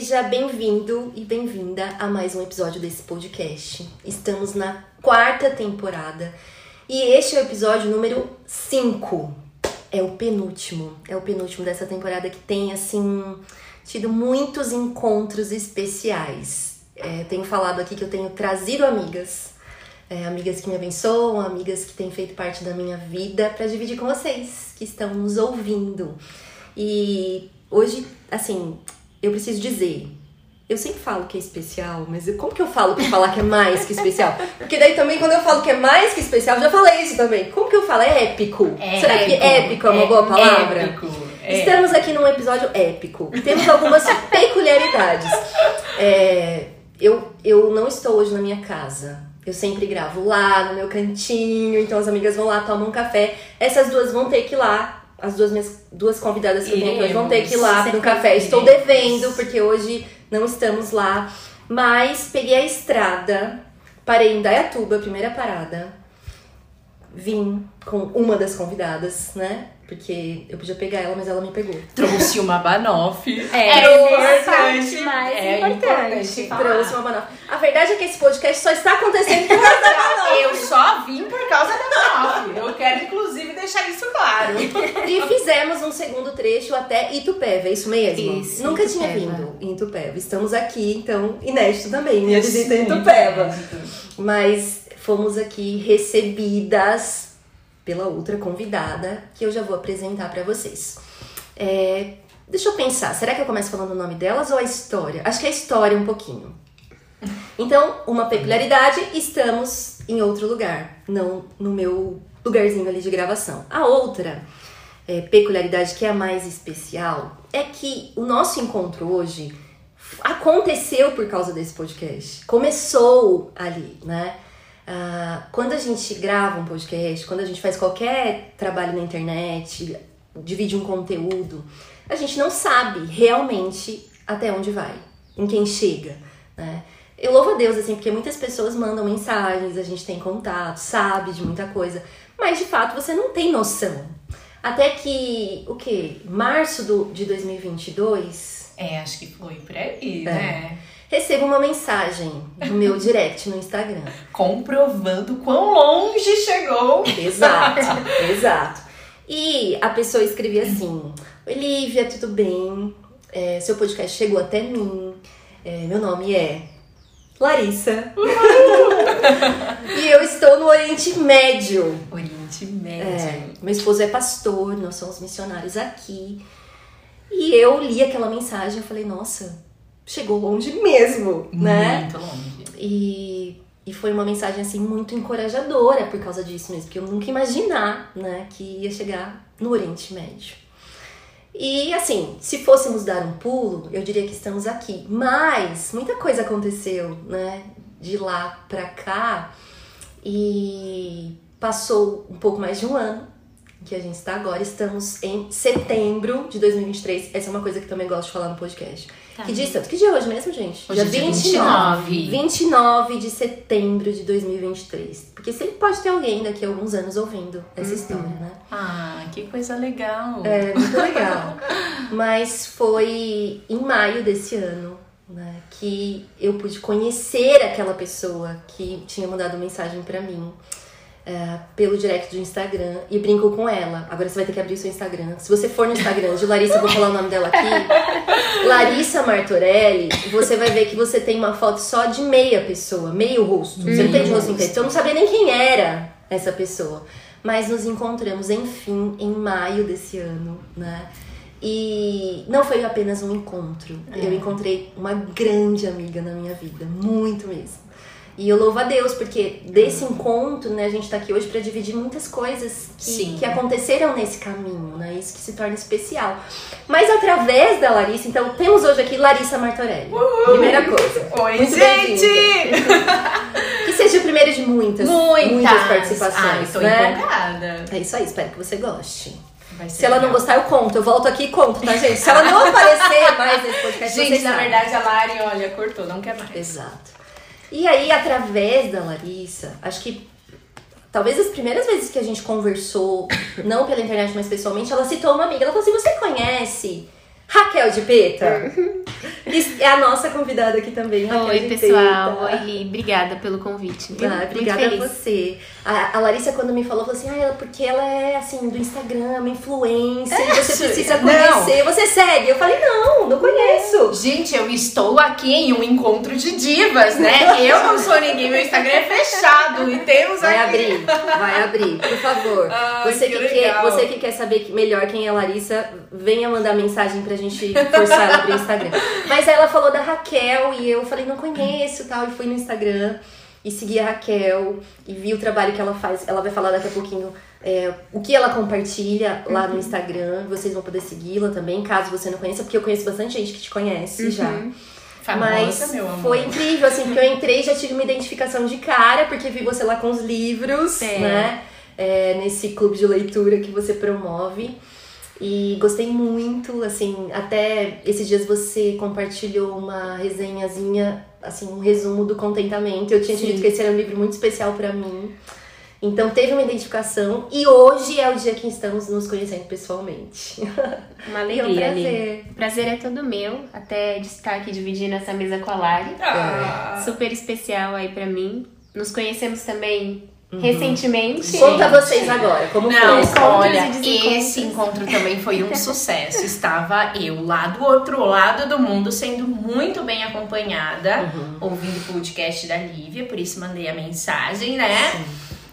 Seja bem-vindo e bem-vinda a mais um episódio desse podcast. Estamos na quarta temporada e este é o episódio número 5. É o penúltimo, é o penúltimo dessa temporada que tem assim tido muitos encontros especiais. É, tenho falado aqui que eu tenho trazido amigas, é, amigas que me abençoam, amigas que têm feito parte da minha vida para dividir com vocês que estão nos ouvindo. E hoje, assim, eu preciso dizer. Eu sempre falo que é especial, mas como que eu falo pra falar que é mais que especial? Porque daí também, quando eu falo que é mais que especial, eu já falei isso também. Como que eu falo? É épico. É Será que épico é uma boa palavra? Épico. É. Estamos aqui num episódio épico. Temos algumas peculiaridades. É, eu, eu não estou hoje na minha casa. Eu sempre gravo lá no meu cantinho, então as amigas vão lá, tomam um café. Essas duas vão ter que ir lá. As duas minhas duas convidadas que eu tenho aqui hoje vão ter que ir lá Iremos. no café. Estou Iremos. devendo, porque hoje não estamos lá. Mas peguei a estrada, parei em Dayatuba, primeira parada. Vim com uma das convidadas, né? Porque eu podia pegar ela, mas ela me pegou. Trouxe uma banoff. É, É a parte mais é importante. falar. Trouxe uma banoff. A verdade é que esse podcast só está acontecendo por causa da banoff. Eu só vim por causa da banoff. Eu quero, inclusive, deixar isso claro. E fizemos um segundo trecho até Itupeva, é isso mesmo? Isso, Nunca tinha Itupeva. vindo em Itupeva. Estamos aqui, então, inédito também, minha visita em Itupeva. Mas fomos aqui recebidas pela outra convidada, que eu já vou apresentar pra vocês. É, deixa eu pensar, será que eu começo falando o nome delas ou a história? Acho que a história um pouquinho. Então, uma peculiaridade, estamos em outro lugar, não no meu lugarzinho ali de gravação. A outra é, peculiaridade que é a mais especial é que o nosso encontro hoje aconteceu por causa desse podcast. Começou ali, né? Ah, quando a gente grava um podcast, quando a gente faz qualquer trabalho na internet, divide um conteúdo, a gente não sabe realmente até onde vai, em quem chega, né? Eu louvo a Deus, assim, porque muitas pessoas mandam mensagens, a gente tem contato, sabe de muita coisa, mas de fato você não tem noção. Até que, o quê? Março do, de 2022, É, acho que foi por aí, É. né? Recebo uma mensagem no meu direct no Instagram. Comprovando quão longe chegou. Exato, exato. E a pessoa escrevia assim: Oi, Lívia, tudo bem? É, seu podcast chegou até mim. É, meu nome é Larissa. e eu estou no Oriente Médio. Oriente Médio. É, meu esposo é pastor, nós somos missionários aqui. E eu li aquela mensagem e falei: Nossa, chegou longe mesmo, né? Muito longe. E, e foi uma mensagem assim muito encorajadora por causa disso mesmo, porque eu nunca ia imaginar, né, que ia chegar no Oriente Médio. E assim, se fôssemos dar um pulo, eu diria que estamos aqui. Mas muita coisa aconteceu, né, de lá pra cá. E passou um pouco mais de um ano que a gente está agora. Estamos em setembro de 2023. Essa é uma coisa que também gosto de falar no podcast. Tá. Que dia estamos? Que dia é hoje mesmo, gente? Hoje é dia 29. 29 de setembro de 2023. Porque sempre pode ter alguém daqui a alguns anos ouvindo essa história, né? Ah, que coisa legal. É muito legal. Mas foi em maio desse ano né, que eu pude conhecer aquela pessoa que tinha mandado mensagem pra mim. É, pelo direct do Instagram e brinco com ela. Agora você vai ter que abrir o seu Instagram. Se você for no Instagram de Larissa, eu vou falar o nome dela aqui. Larissa Martorelli, você vai ver que você tem uma foto só de meia pessoa, meio rosto. Você não tem de rosto inteiro. Então eu não sabia nem quem era essa pessoa. Mas nos encontramos, enfim, em maio desse ano, né? E não foi apenas um encontro. Eu encontrei uma grande amiga na minha vida, muito mesmo. E eu louvo a Deus, porque desse encontro, né, a gente tá aqui hoje para dividir muitas coisas que, que aconteceram nesse caminho, né? Isso que se torna especial. Mas através da Larissa, então temos hoje aqui Larissa Martorelli. Primeira coisa. Oi, Muito gente! Que seja o primeiro de muitas, Muitas! participações, Ai, tô né? empolgada. É isso aí, espero que você goste. Se ela não legal. gostar, eu conto. Eu volto aqui e conto, tá, gente? Se ela não aparecer mais nesse podcast, Gente, na verdade, a Lari, olha, cortou, não quer mais. Exato. E aí, através da Larissa, acho que talvez as primeiras vezes que a gente conversou, não pela internet, mas pessoalmente, ela citou uma amiga. Ela falou assim: Você conhece Raquel de Peta? E é a nossa convidada aqui também, Oi, pessoal. Peta. Oi, Li. Obrigada pelo convite. Ah, obrigada a você. A, a Larissa, quando me falou, falou assim: ah, ela, porque ela é assim, do Instagram, influencer, você Isso. precisa Não. conhecer. Você segue? Eu falei, não, não conheço. Gente, eu estou aqui em um encontro de divas, né? Eu não sou ninguém, meu Instagram é fechado e temos Vai aqui. abrir, vai abrir, por favor. Ai, você, que que quer, você que quer saber melhor quem é a Larissa, venha mandar mensagem pra gente forçar ela a abrir o Instagram. Mas aí ela falou da Raquel e eu falei, não conheço tal. E fui no Instagram e segui a Raquel e vi o trabalho que ela faz. Ela vai falar daqui a pouquinho é, o que ela compartilha lá Uhum. no Instagram. Vocês vão poder segui-la também, caso você não conheça, porque eu conheço bastante gente que te conhece já. Famosa, Mas foi incrível, assim, porque eu entrei e já tive uma identificação de cara, porque vi você lá com os livros, É. né? É, nesse clube de leitura que você promove. E gostei muito, assim, até esses dias você compartilhou uma resenhazinha, assim, um resumo do contentamento. Eu tinha te dito que esse era um livro muito especial pra mim. Então teve uma identificação e hoje é o dia que estamos nos conhecendo pessoalmente. Uma E é um alegria, Li. prazer. O prazer é todo meu, até de estar aqui dividindo essa mesa com a Lari. Ah. Super especial aí pra mim. Nos conhecemos também recentemente. Conta vocês agora, como Não, foi? olha, e esse encontro também foi um sucesso. Estava eu lá do outro lado do mundo, sendo muito bem acompanhada, ouvindo o podcast da Lívia, por isso mandei a mensagem, né?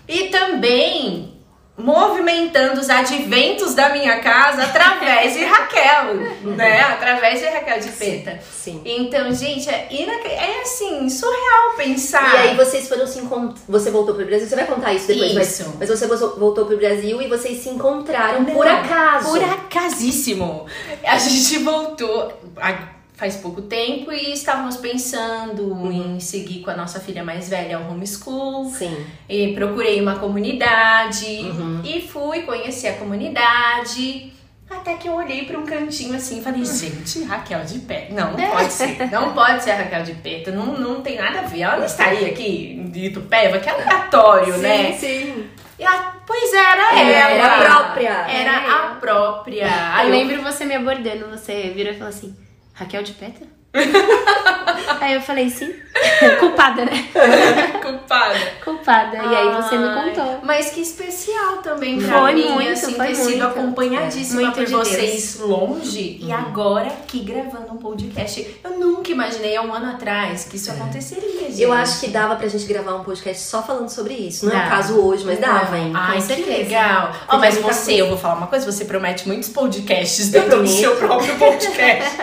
E também movimentando os adventos da minha casa através de Raquel, né? Através de Raquel de Peta. Sim. Então, gente, é, inac- é assim, surreal pensar. E aí vocês foram se encontrar. Você voltou pro Brasil, você vai contar isso depois, mas- Isso. Mas, você vo- voltou pro Brasil e vocês se encontraram Não, por acaso. Por acasíssimo. A gente voltou a- faz pouco tempo e estávamos pensando Uhum. em seguir com a nossa filha mais velha ao homeschool. Sim. E procurei uma comunidade Uhum. e fui conhecer a comunidade. Até que eu olhei para um cantinho assim e falei, gente, Raquel de Peta. Não, não pode ser. Não pode ser a Raquel de Peta. Não, não tem nada a ver. Ela não estaria aqui de Itupeva, que é aleatório, sim, né? sim. E a- pois era Era ela. a própria. Era a própria. Eu eu lembro você me abordando, você virou e falou assim, Raquel de Peta? aí eu falei, sim. Culpada, né? culpada. Culpada. E aí você me contou. Mas que especial também pra Foi mim, muito, assim, foi ter sido muito. acompanhadíssima É, muito por de vocês longe Uhum. e agora aqui gravando um podcast. Eu nunca imaginei há um ano atrás que isso aconteceria, gente. É. Eu acho que dava pra gente gravar um podcast só falando sobre isso. Não é Dá. o caso hoje, mas dava, hein? Ai, Com que certeza. legal. Ó, Porque mas você, eu vou falar uma coisa, você promete muitos podcasts dentro do seu próprio podcast.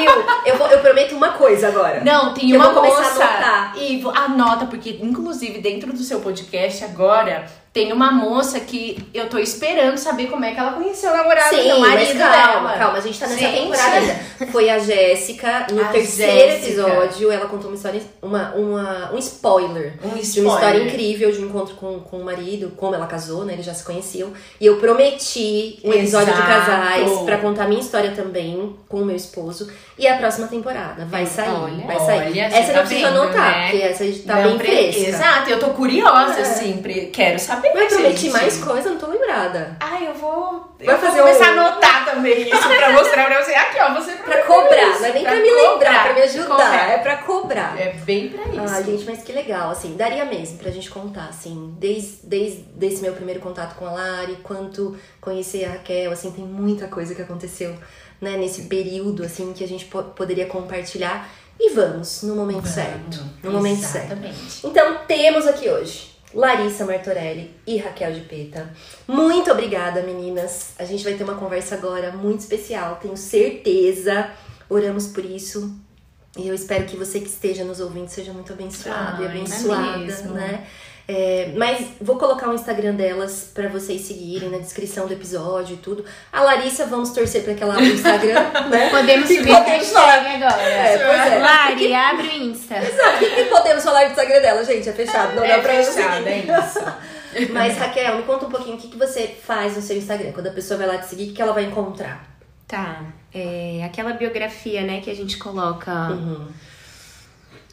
Viu? Eu, vou- eu prometo uma coisa agora. Não, tem eu uma vou começar a moça. anotar. E anota, porque inclusive dentro do seu podcast agora tem uma moça que eu tô esperando saber como é que ela conheceu o namorado Sim, do mas marido calma, dela. calma, a gente tá nessa Gente. temporada. Foi a Jéssica, no A terceiro Jéssica. episódio, ela contou uma história, uma, uma, um spoiler. Um De uma spoiler. história incrível de um encontro com, com o marido, como ela casou, né? Eles já se conheciam. E eu prometi um episódio de Exato. casais pra contar a minha história também com o meu esposo. E a próxima temporada vai sair. Olha. vai sair. Olha, você essa eu tá não preciso vendo, anotar, né? porque essa tá Não bem pre- fresca. Exato, eu tô curiosa, É. assim, pre- quero saber. Mas eu prometi gente. mais coisa, não tô lembrada. Ai, eu vou. Vai eu fazer vou começar um- a anotar também isso pra mostrar pra você. Aqui, ó, você Pra cobrar, não é nem pra, me lembrar, cobrar, pra me ajudar, cobrar. é pra cobrar. É bem pra isso. Ah, gente, mas que legal, assim, daria mesmo pra gente contar, assim, desde, desde esse meu primeiro contato com a Lari, quanto conhecer a Raquel, assim, tem muita coisa que aconteceu, né, nesse período, assim, que a gente po- poderia compartilhar. E vamos, no momento certo, no momento certo. Exatamente. Então, temos aqui hoje Larissa Martorelli e Raquel de Peta. Muito obrigada, meninas. A gente vai ter uma conversa agora muito especial, tenho certeza. Oramos por isso. E eu espero que você que esteja nos ouvindo seja muito abençoado e Ai, é abençoada, mesmo. né? É, mas vou colocar o Instagram delas pra vocês seguirem na descrição do episódio e tudo. A Larissa, vamos torcer pra que ela abra o Instagram, né? Podemos Que subir a hashtag agora. É, pois é. Lari, abre o Insta. O que, que podemos falar do Instagram dela, gente? É fechado, não dá É pra eu fechado, é isso. Mas, Raquel, me conta um pouquinho o que, que você faz no seu Instagram. Quando a pessoa vai lá te seguir, o que que ela vai encontrar? Tá. É, aquela biografia, né, que a gente coloca Uhum.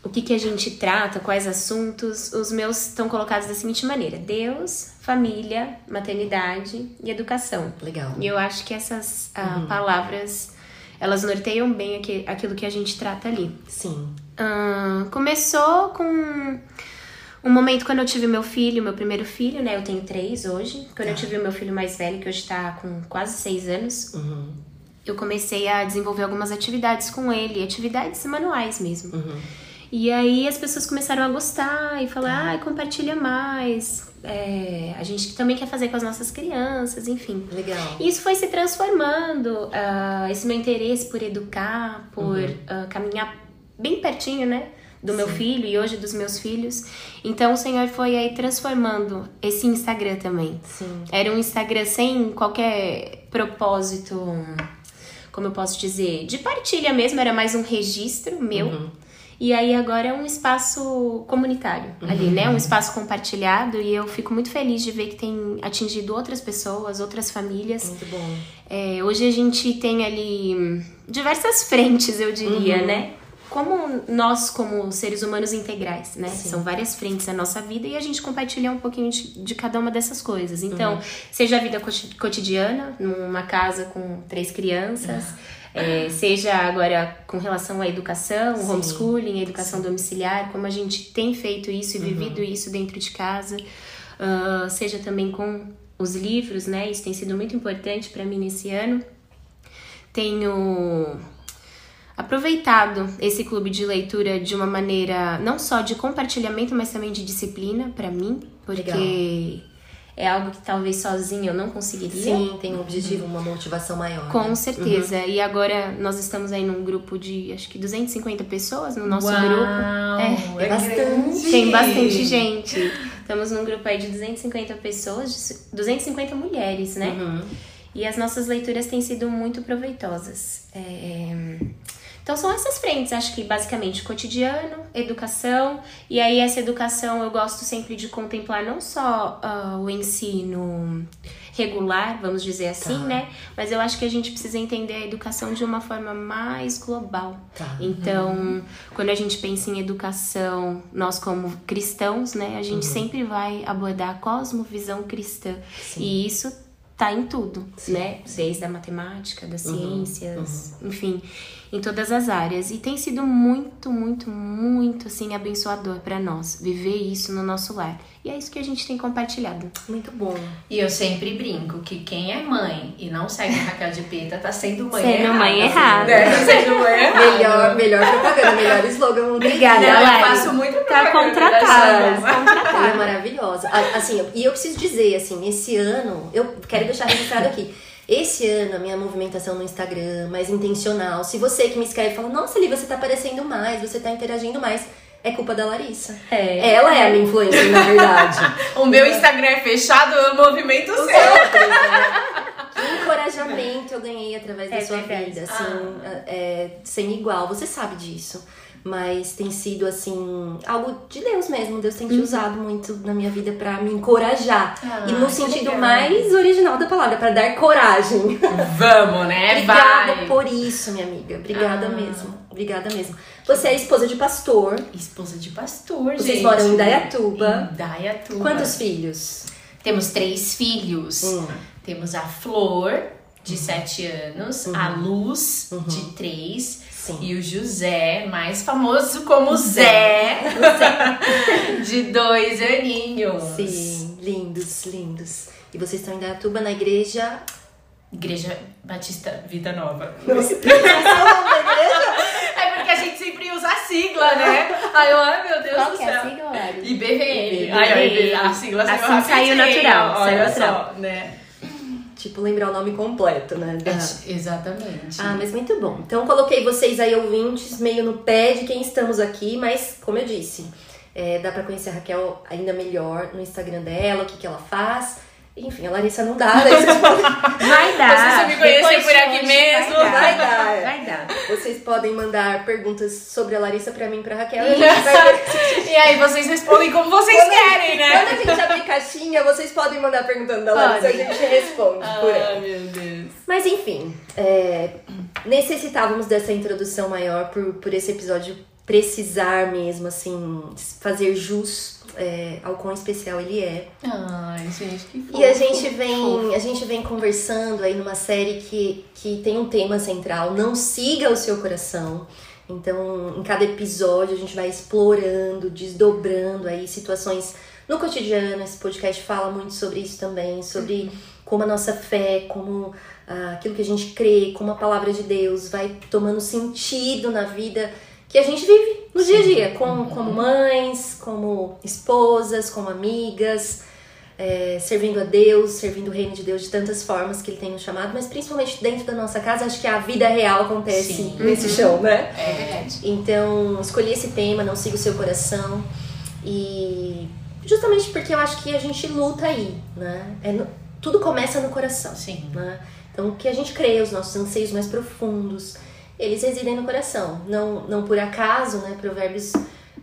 O que, que a gente trata, quais assuntos. Os meus estão colocados da seguinte maneira: Deus, família, maternidade e educação. Legal. E eu acho que essas ah, palavras elas norteiam bem aqui- aquilo que a gente trata ali. Sim. Ah, começou com um momento quando eu tive meu filho, meu primeiro filho, né? Eu tenho três hoje. Quando eu tive o meu filho mais velho, que hoje tá com quase seis anos, Uhum. eu comecei a desenvolver algumas atividades com ele, atividades manuais mesmo. Uhum. E aí as pessoas começaram a gostar e falar, ai, compartilha mais. É, a gente também quer fazer com as nossas crianças, enfim. Legal. E isso foi se transformando, ah, esse meu interesse por educar, por ah, caminhar bem pertinho, né? Do meu filho e hoje dos meus filhos. Então o Senhor foi aí transformando esse Instagram também. Sim. Era um Instagram sem qualquer propósito, como eu posso dizer, de partilha mesmo, era mais um registro meu. E aí agora é um espaço comunitário ali, né? Um espaço compartilhado e eu fico muito feliz de ver que tem atingido outras pessoas, outras famílias. Muito bom. É, hoje a gente tem ali diversas frentes, eu diria, né? Como nós, como seres humanos integrais, né? São várias frentes na nossa vida e a gente compartilha um pouquinho de, de cada uma dessas coisas. Então, seja a vida coti- cotidiana, numa casa com três crianças, é, seja agora com relação à educação, o homeschooling, a educação domiciliar, como a gente tem feito isso e vivido isso dentro de casa, Ah, seja também com os livros, né? Isso tem sido muito importante para mim nesse ano. Tenho aproveitado esse clube de leitura de uma maneira não só de compartilhamento, mas também de disciplina para mim, porque Legal. É algo que talvez sozinha eu não conseguiria. Sim, tem um objetivo, uma motivação maior. Com né? certeza. E agora nós estamos aí num grupo de acho que 250 pessoas no nosso Uau, grupo. É bastante. grande. Tem bastante gente. Estamos num grupo aí de 250 pessoas, de 250 mulheres, né? Uhum. E as nossas leituras têm sido muito proveitosas. É, Então são essas frentes, acho que basicamente cotidiano, educação, e aí essa educação eu gosto sempre de contemplar não só ah, o ensino regular, vamos dizer assim, Tá. né? Mas eu acho que a gente precisa entender a educação de uma forma mais global. Tá. Então, quando a gente pensa em educação, nós como cristãos, né, a gente sempre vai abordar a cosmovisão cristã. E isso tá em tudo, né? Desde a matemática, das ciências, enfim, em todas as áreas. E tem sido muito, muito, muito assim abençoador para nós viver isso no nosso lar. E é isso que a gente tem compartilhado. Muito bom. E eu sempre brinco que quem é mãe e não segue a Raquel de Peta tá sendo mãe Sendo errada. mãe errada. Né? Tá sendo mãe errada. Melhor, melhor propaganda, melhor slogan. Obrigada, eu faço muito Tá propaganda contratada. Ela é Contratada. maravilhosa. Assim, e eu preciso dizer, assim, esse ano, eu quero deixar registrado aqui. Esse ano, a minha movimentação no Instagram, mais intencional. Se você que me escreve fala, nossa, Ali, você tá aparecendo mais, você tá interagindo mais, é culpa da Larissa. É. Ela é a minha influencer, na verdade. O meu Instagram é fechado, eu movimento Os seu. outros, né? Que encorajamento eu ganhei através da É sua verdade. vida, assim, é, sem igual. Você sabe disso. Mas tem sido, assim, algo de Deus mesmo. Deus tem te usado muito na minha vida pra me encorajar. Ah, e no sentido legal. mais original da palavra, pra dar coragem. Vamos, né? Obrigada Vai. por isso, minha amiga. Obrigada Ah. mesmo. Obrigada mesmo. Você é esposa de pastor. Esposa de pastor, Vocês gente. moram em Dayatuba. Em Dayatuba. Quantos filhos? Temos três filhos. Hum. Temos a Flor, de 7 anos, a Luz, de 3, Sim. e o José, mais famoso como Zé, de 2 aninhos. Sim, lindos, lindos. E vocês estão em Dayatuba, na igreja Igreja Batista Vida Nova. Nossa, é igreja? É porque a gente sempre usa a sigla, né? Aí eu, ai meu Deus Qual do que é a céu. sigla, Lari? IBVN. A sigla saiu Assim saiu natural, Olha saiu natural. só, né? tipo, lembrar o nome completo, né? Da... É, exatamente. Ah, mas muito bom. Então, coloquei vocês aí, ouvintes, meio no pé de quem estamos aqui, mas, como eu disse, é, dá pra conhecer a Raquel ainda melhor no Instagram dela, o que, que ela faz. Enfim, a Larissa não dá, daí vocês podem... Vai dar. Vocês me conhecem por aqui hoje, mesmo. Vai dar. Vai dar. Vai dar. Vocês podem mandar perguntas sobre a Larissa pra mim e pra Raquel. E a gente vai. E aí vocês respondem como vocês Quando a- querem, né? Quando a gente abrir caixinha, vocês podem mandar perguntando da Larissa, a Pode. gente responde por ela. Ah, meu Deus. Mas enfim, é, necessitávamos dessa introdução maior por, por esse episódio precisar mesmo, assim, fazer jus é, ao quão especial ele é. Ai, gente, que fofo. E a gente vem, a gente vem conversando aí numa série que, que tem um tema central, não siga o seu coração. Então, em cada episódio a gente vai explorando, desdobrando aí situações no cotidiano. Esse podcast fala muito sobre isso também, sobre como a nossa fé, como ah, aquilo que a gente crê, como a palavra de Deus vai tomando sentido na vida que a gente vive no dia a dia, como, como mães, como esposas, como amigas é, servindo a Deus, servindo o reino de Deus de tantas formas que ele tem nos chamado, mas principalmente dentro da nossa casa, acho que a vida real acontece Sim. nesse chão, né? É verdade. Então, escolhi esse tema, não siga o seu coração, e justamente porque eu acho que a gente luta aí, né? É no- tudo começa no coração, Sim. né? Então, o que a gente crê, os nossos anseios mais profundos, eles residem no coração. Não, não por acaso, né? Provérbios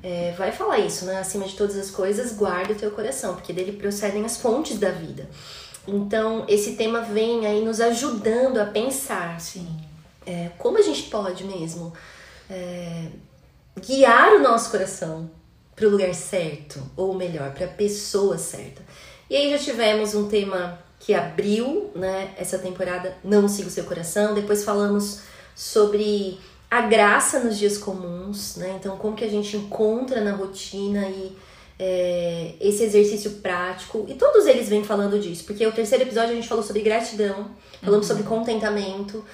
é, vai falar isso, né? Acima de todas as coisas, guarda o teu coração, porque dele procedem as fontes da vida. Então, esse tema vem aí nos ajudando a pensar Sim. é, como a gente pode mesmo é, guiar o nosso coração para o lugar certo, ou melhor, para a pessoa certa. E aí já tivemos um tema que abriu né, essa temporada, Não Siga o Seu Coração. Depois falamos sobre a graça nos dias comuns, né? Então, como que a gente encontra na rotina e é, esse exercício prático. E todos eles vêm falando disso, porque o terceiro episódio a gente falou sobre gratidão, falamos sobre contentamento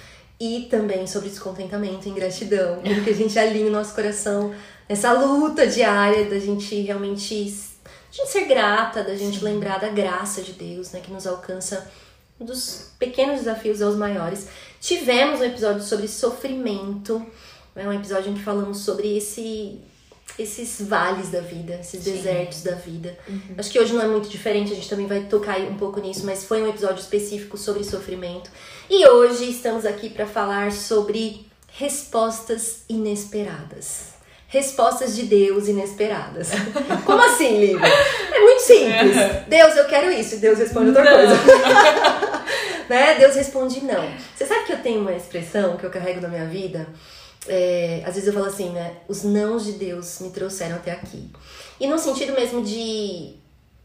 e também sobre descontentamento e ingratidão. Como que a gente alinha o nosso coração nessa luta diária da gente realmente da gente ser grata, da gente lembrar da graça de Deus, né, que nos alcança dos pequenos desafios aos maiores. Tivemos um episódio sobre sofrimento, né, um episódio em que falamos sobre esse esses vales da vida, esses Sim. desertos da vida. Acho que hoje não é muito diferente, a gente também vai tocar um pouco nisso, mas foi um episódio específico sobre sofrimento. E hoje estamos aqui para falar sobre respostas inesperadas. Respostas de Deus inesperadas. Como assim, Lívia? É muito simples. Deus, eu quero isso. E Deus responde outra coisa. né? Deus responde não. Você sabe que eu tenho uma expressão que eu carrego na minha vida? É, às vezes eu falo assim, né? Os nãos de Deus me trouxeram até aqui. E no sentido mesmo de,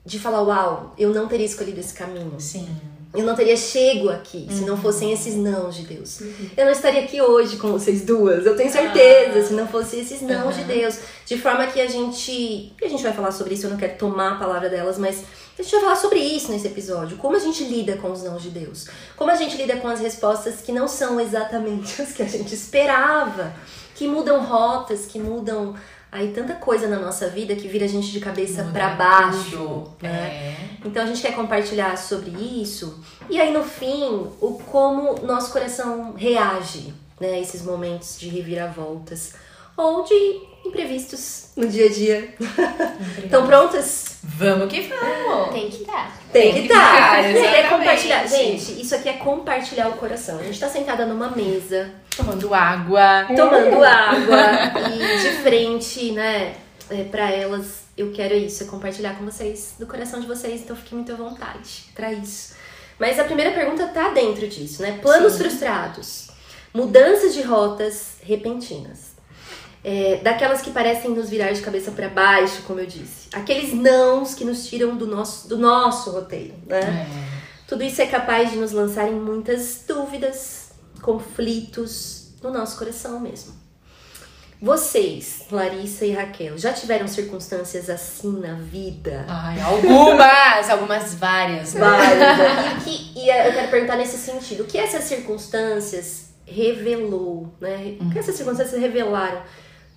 de falar, uau, eu não teria escolhido esse caminho. Sim. Eu não teria chego aqui se não fossem esses nãos de Deus. Eu não estaria aqui hoje com vocês duas, eu tenho certeza, se não fossem esses nãos de Deus. De forma que a gente. A gente vai falar sobre isso, eu não quero tomar a palavra delas, mas a gente vai falar sobre isso nesse episódio. Como a gente lida com os nãos de Deus. Como a gente lida com as respostas que não são exatamente as que a gente esperava. Que mudam rotas, que mudam aí tanta coisa na nossa vida que vira a gente de cabeça pra baixo. tudo. Né? É. Então a gente quer compartilhar sobre isso. E aí no fim, o como nosso coração reage, né, a esses momentos de reviravoltas ou de imprevistos no dia a dia. Estão prontas? Vamos que vamos. Tem que dar. Tem Tem que estar. estar, É exatamente. compartilhar. Gente, isso aqui é compartilhar o coração. A gente tá sentada numa mesa, Tomando água. tomando água e de frente, né, é, para elas, eu quero isso, é compartilhar com vocês do coração de vocês, então fiquem muito à vontade pra isso. Mas a primeira pergunta tá dentro disso, né? Planos Sim. frustrados, mudanças de rotas repentinas. É, daquelas que parecem nos virar de cabeça para baixo, como eu disse. Aqueles nãos que nos tiram do nosso, do nosso roteiro, né? É. Tudo isso é capaz de nos lançar em muitas dúvidas, conflitos no nosso coração mesmo. Vocês, Larissa e Raquel, já tiveram circunstâncias assim na vida? Ai, algumas, algumas várias. né? Várias. E, que, e eu quero perguntar nesse sentido: o que essas circunstâncias revelou, né? O que essas circunstâncias revelaram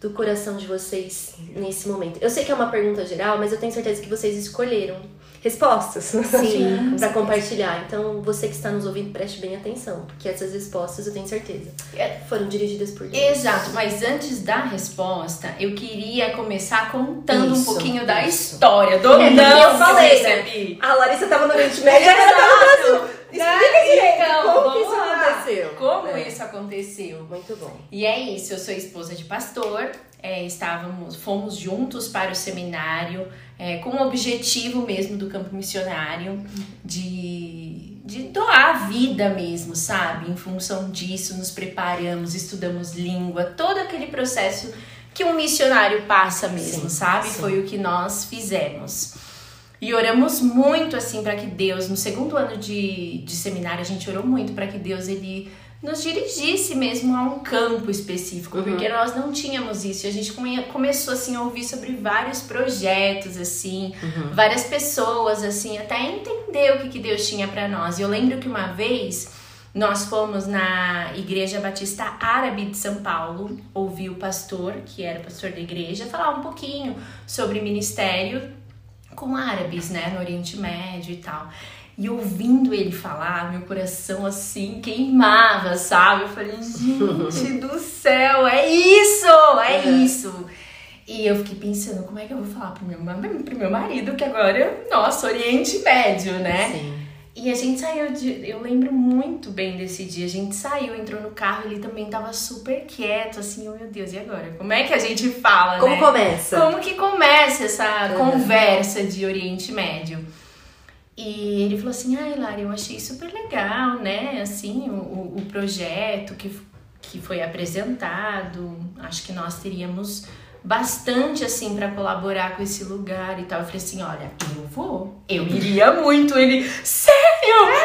do coração de vocês nesse momento? Eu sei que é uma pergunta geral, mas eu tenho certeza que vocês escolheram respostas Sim, para compartilhar. Então, você que está nos ouvindo, preste bem atenção, porque essas respostas eu tenho certeza É. foram dirigidas por Deus. Exato, mas antes da resposta, eu queria começar contando um Isso, pouquinho da isso. história do É, não eu que falei, eu né? A Larissa tava no Oriente Médio, agora ela tá no Brasil. Explica Né? direito Então, como isso lá. aconteceu. Como É. isso aconteceu? Muito bom. E é isso, eu sou esposa de pastor, é, estávamos, fomos juntos para o seminário, é, com o objetivo mesmo do campo missionário de, de doar a vida mesmo, sabe? Em função disso, nos preparamos, estudamos língua, todo aquele processo que um missionário passa mesmo, Sim, sabe? sim. Foi o que nós fizemos. E oramos muito assim para que Deus, no segundo ano de, de seminário, a gente orou muito para que Deus ele nos dirigisse mesmo a um campo específico, Uhum. porque nós não tínhamos isso. E a gente come- começou assim a ouvir sobre vários projetos assim, Uhum. várias pessoas assim, até entender o que, que Deus tinha para nós. E eu lembro que uma vez nós fomos na Igreja Batista Árabe de São Paulo, ouvir o pastor, que era pastor da igreja, falar um pouquinho sobre ministério com árabes, né, no Oriente Médio e tal. E ouvindo ele falar, meu coração assim queimava, sabe? Eu falei, gente do céu, é isso, é Uhum. isso. E eu fiquei pensando, como é que eu vou falar pro meu, pro meu marido que agora, nossa, Oriente Médio, né? Sim. E a gente saiu de. Eu lembro muito bem desse dia. A gente saiu, entrou no carro, ele também tava super quieto, assim, oh meu Deus, e agora? Como é que a gente fala, Como né? começa? Como que começa essa Uhum. conversa de Oriente Médio? E ele falou assim, ai, Lara, eu achei super legal, né? Assim, o, o, o projeto que, que foi apresentado. Acho que nós teríamos bastante, assim, para colaborar com esse lugar e tal. Eu falei assim, olha, eu vou. Eu iria muito. Ele, sério?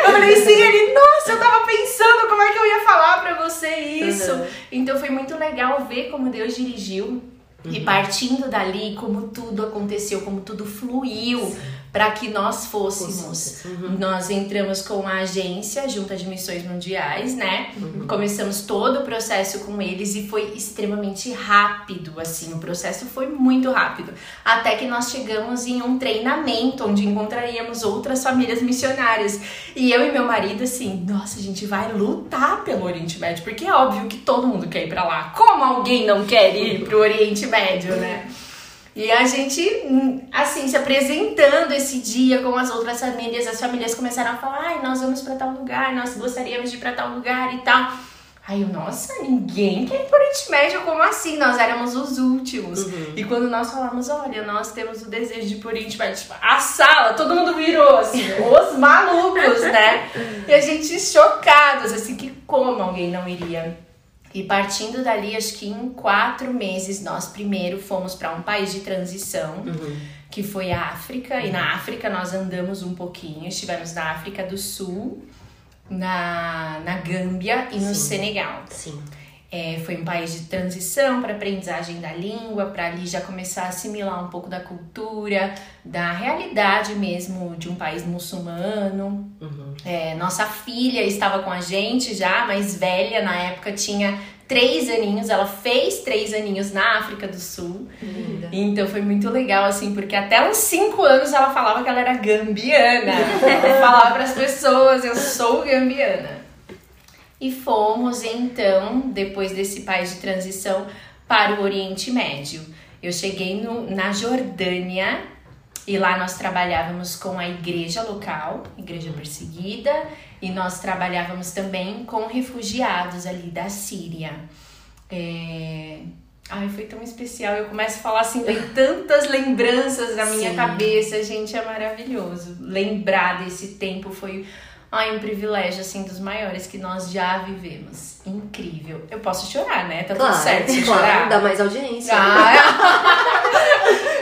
Eu falei sim, ele, nossa, eu tava pensando como é que eu ia falar pra você isso. Uhum. Então foi muito legal ver como Deus dirigiu. E partindo dali, como tudo aconteceu, como tudo fluiu para que nós fôssemos. Uhum. Nós entramos com a agência Junta de Missões Mundiais, né? Começamos todo o processo com eles e foi extremamente rápido, assim, o processo foi muito rápido. Até que nós chegamos em um treinamento onde encontraríamos outras famílias missionárias. E eu e meu marido, assim, nossa, a gente vai lutar pelo Oriente Médio, porque é óbvio que todo mundo quer ir pra lá. Como alguém não quer ir pro Oriente Médio, né? E a gente, hum, assim, se apresentando esse dia com as outras famílias, as famílias começaram a falar: ai, nós vamos pra tal lugar, nós gostaríamos de ir pra tal lugar e tal. Aí eu, nossa, ninguém quer ir pro Oriente Médio, como assim? Nós éramos os últimos. E quando nós falamos, olha, nós temos o desejo de ir pro Oriente Médio, tipo, a sala, todo mundo virou, assim, os malucos, né? E a gente chocados, assim, que como alguém não iria e partindo dali, acho que em quatro meses, nós primeiro fomos para um país de transição, que foi a África. E na África nós andamos um pouquinho. Estivemos na África do Sul, na, na Gâmbia e no Sim. Senegal. Sim. É, foi um país de transição para aprendizagem da língua, para ali já começar a assimilar um pouco da cultura, da realidade mesmo de um país muçulmano. Uhum. É, nossa filha estava com a gente já, mais velha na época, tinha três aninhos. Ela fez três aninhos na África do Sul. Linda. Então foi muito legal, assim, porque até uns cinco anos ela falava que ela era gambiana. ela falava para as pessoas, eu sou gambiana. E fomos, então, depois desse país de transição, para o Oriente Médio. Eu cheguei no, na Jordânia e lá nós trabalhávamos com a igreja local, igreja perseguida, e nós trabalhávamos também com refugiados ali da Síria. É... Ai, foi tão especial. Eu começo a falar assim, vem tantas lembranças na minha Sim. cabeça, gente, é maravilhoso. Lembrar desse tempo foi ai, um privilégio, assim, dos maiores que nós já vivemos. Incrível. Eu posso chorar, né? Tá Claro, tudo certo se claro, chorar? dá mais audiência. Ah,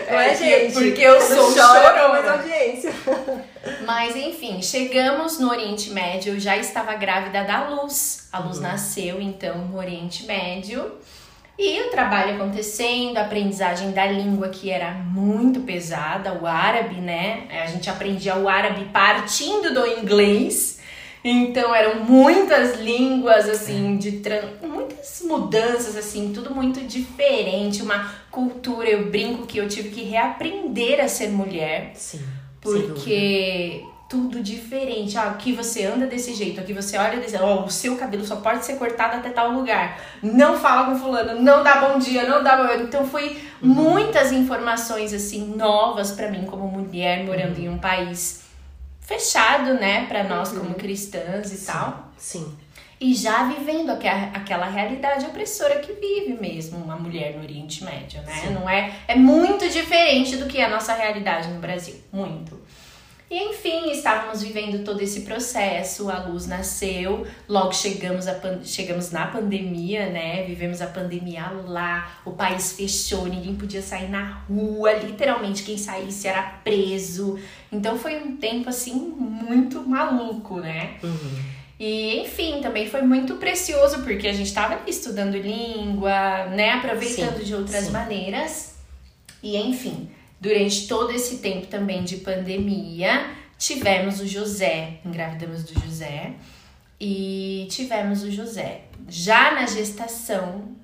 Não é, que- gente? Porque eu sou chorona. mais audiência. Mas enfim, chegamos no Oriente Médio, eu já estava grávida da Luz. A Luz nasceu então no Oriente Médio. E o trabalho acontecendo, a aprendizagem da língua que era muito pesada, o árabe, né? A gente aprendia o árabe partindo do inglês. Então eram muitas línguas, assim, de tran... muitas mudanças, assim, tudo muito diferente, uma cultura. Eu brinco que eu tive que reaprender a ser mulher. Sim. Porque tudo diferente. Ah, aqui você anda desse jeito, aqui você olha desse oh, o seu cabelo só pode ser cortado até tal lugar. Não fala com fulano, não dá bom dia, não dá bom... Então foi uhum. muitas informações assim novas para mim como mulher morando uhum. em um país fechado, né, para nós uhum. como cristãs e sim, tal. Sim. E já vivendo aquela realidade opressora que vive mesmo uma mulher no Oriente Médio, né? Sim. Não é é muito diferente do que a nossa realidade no Brasil, muito. E enfim, estávamos vivendo todo esse processo, a luz nasceu, logo chegamos, a chegamos na pandemia, né? Vivemos a pandemia lá, o país fechou, ninguém podia sair na rua, literalmente quem saísse era preso. Então foi um tempo assim muito maluco, né? Uhum. E enfim, também foi muito precioso porque a gente estava estudando língua, né? Aproveitando sim, de outras sim. maneiras. E enfim, Durante todo esse tempo também de pandemia, tivemos o José, engravidamos do José, e tivemos o José. Já na gestação,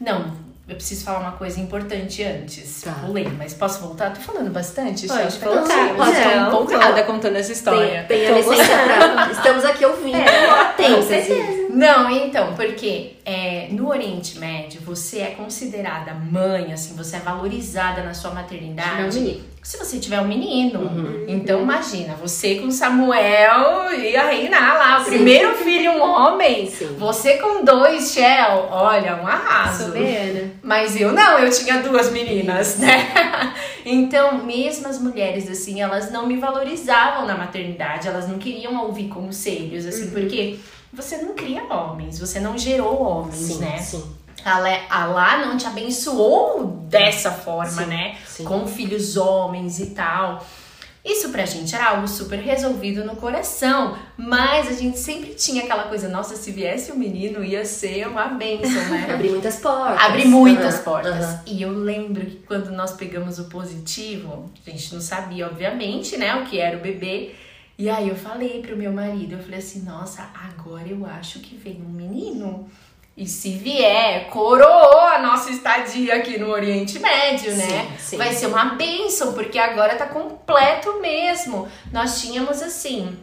não, eu preciso falar uma coisa importante antes. Tá. Pulei, mas posso voltar? Tô falando bastante? Pode voltar. Pode, estar empolgada contando essa história. Tem, tem a licença pra... Estamos aqui ouvindo. É, atentos. Não, então, porque é, no Oriente Médio, você é considerada mãe, assim, você é valorizada na sua maternidade se você tiver um menino. Uhum. Então imagina, você com Samuel ia reinar lá, o Sim. primeiro filho um homem. Sim. Você com dois, Shell, olha, um arraso. Soberana. Mas eu não, eu tinha duas meninas, né? então, mesmo as mulheres assim, elas não me valorizavam na maternidade, elas não queriam ouvir conselhos assim, uhum. porque você não cria homens, você não gerou homens, sim, né? Sim. Alá não te abençoou dessa forma, sim, né? Sim. Com filhos homens e tal. Isso pra gente era algo super resolvido no coração, mas a gente sempre tinha aquela coisa, nossa, se viesse um menino ia ser uma bênção, né? Abrir muitas portas. Abrir muitas uhum, portas. Uhum. E eu lembro que quando nós pegamos o positivo, a gente não sabia, obviamente, né, o que era o bebê. E aí eu falei pro meu marido, eu falei assim, nossa, agora eu acho que vem um menino. E se vier, coroou a nossa estadia aqui no Oriente Médio, né? Sim, sim. Vai ser uma bênção, porque agora tá completo mesmo. Nós tínhamos assim.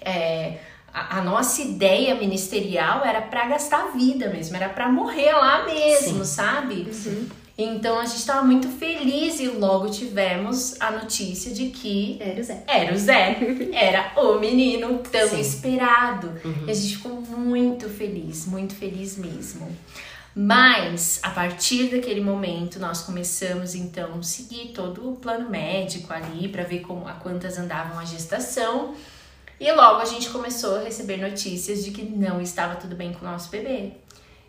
É, a, a, nossa ideia ministerial era para gastar vida mesmo, era para morrer lá mesmo, sim. sabe? Uhum. Então a gente estava muito feliz e logo tivemos a notícia de que era o Zé. Era o Zé. Era o menino tão Sim. esperado. Uhum. E a gente ficou muito feliz, muito feliz mesmo. Mas a partir daquele momento nós começamos então a seguir todo o plano médico ali para ver como a quantas andavam a gestação. E logo a gente começou a receber notícias de que não estava tudo bem com o nosso bebê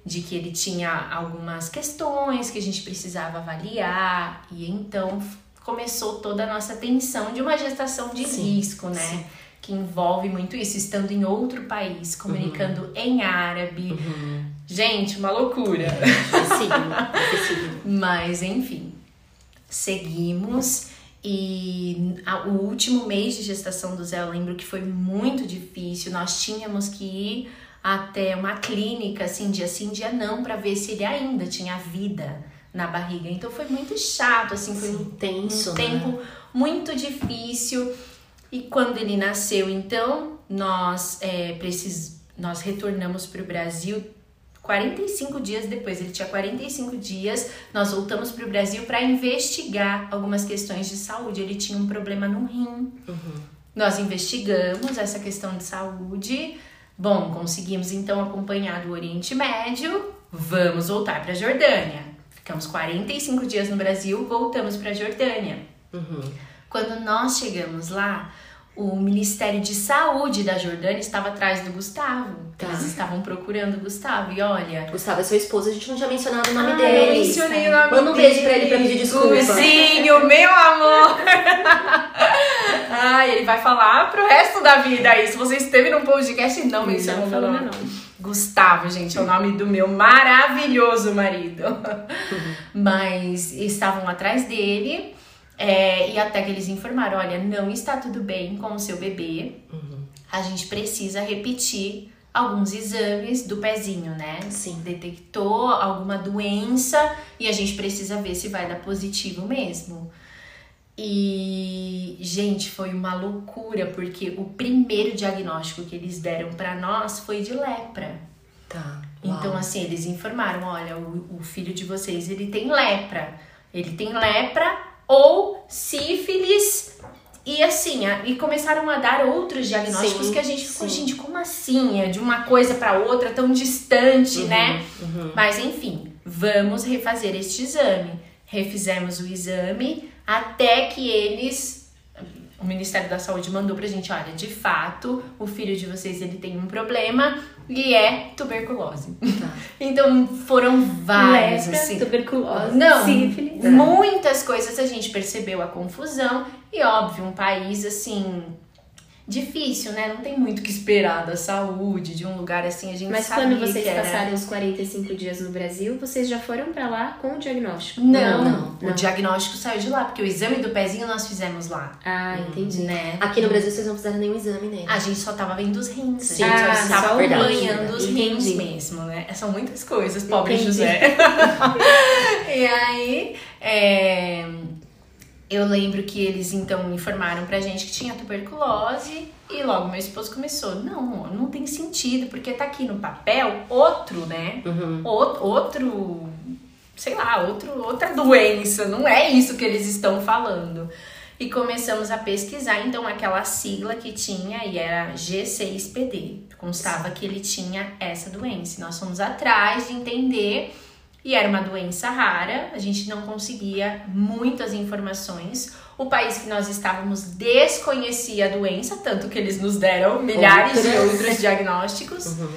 de que ele tinha algumas questões que a gente precisava avaliar, e então começou toda a nossa tensão de uma gestação de sim, risco, né? Sim. Que envolve muito isso, estando em outro país, comunicando uhum. em árabe. Uhum. Gente, uma loucura. Mas, enfim, seguimos. E a, o último mês de gestação do Zé, eu lembro que foi muito difícil. Nós tínhamos que ir até uma clínica, assim, dia sim, dia não, para ver se ele ainda tinha vida na barriga. Então foi muito chato, assim, foi um, um né? tempo muito difícil. E quando ele nasceu, então, nós é, precis... nós retornamos para o Brasil 45 dias depois, ele tinha 45 dias, nós voltamos para o Brasil para investigar algumas questões de saúde. Ele tinha um problema no rim. Uhum. Nós investigamos essa questão de saúde, Bom, conseguimos então acompanhar do Oriente Médio, vamos voltar para a Jordânia. Ficamos 45 dias no Brasil, voltamos para a Jordânia. Uhum. Quando nós chegamos lá, o Ministério de Saúde da Jordânia estava atrás do Gustavo. Tá. Eles estavam procurando o Gustavo. E olha. Gustavo é seu esposo, a gente não tinha mencionado o nome ah, dele. Eu mencionei o nome Manda um beijo pra ele pra pedir desculpa. Guzinho, meu amor! Ai, ele vai falar pro resto da vida aí. Se você esteve num podcast e não mencionou meu nome. Não. Gustavo, gente, é o nome do meu maravilhoso marido. Uhum. Mas estavam atrás dele. É, e até que eles informaram: olha, não está tudo bem com o seu bebê. Uhum. a gente precisa repetir alguns exames do pezinho, né? Sim. Detectou alguma doença e a gente precisa ver se vai dar positivo mesmo. E, gente, foi uma loucura, porque o primeiro diagnóstico que eles deram para nós foi de lepra. Tá. Então, Uau. assim, eles informaram: olha, o, o filho de vocês ele tem lepra. Ele tem lepra ou sífilis. E assim, a- e começaram a dar outros diagnósticos Sim, que a gente ficou, sim. gente, como assim? É de uma coisa para outra tão distante, Uhum, né? uhum. Mas enfim, vamos refazer este exame. Refizemos o exame até que eles. O Ministério da Saúde mandou pra gente, olha, de fato, o filho de vocês ele tem um problema e é tuberculose. Tá. Então foram várias, Lepra, assim. tuberculose, Não, sífilis. muitas coisas a gente percebeu a confusão e óbvio, um país assim difícil, né? Não tem muito o que esperar da saúde, de um lugar assim, a gente Mas quando vocês que era... passaram os 45 dias no Brasil, vocês já foram pra lá com o diagnóstico? Não, Não, o diagnóstico saiu de lá, porque o exame do pezinho nós fizemos lá, Ah, entendi. né? Aqui no Brasil vocês não fizeram nenhum exame nele. A gente só tava vendo os rins, a Sim. gente Ah, só estava só o rim. acompanhando os Entendi. rins mesmo, né? São muitas coisas, pobre Entendi. José. e aí, é, eu lembro que eles então informaram pra gente que tinha tuberculose e logo meu esposo começou, não, não tem sentido, porque tá aqui no papel outro, né? Uhum. Out- outro, sei lá, outro, outra doença, não é isso que eles estão falando. E começamos a pesquisar, então, aquela sigla que tinha e era G6PD. Constava que ele tinha essa doença. Nós fomos atrás de entender e era uma doença rara, a gente não conseguia muitas informações. O país que nós estávamos desconhecia a doença, tanto que eles nos deram milhares de Outras. outros diagnósticos. Uhum.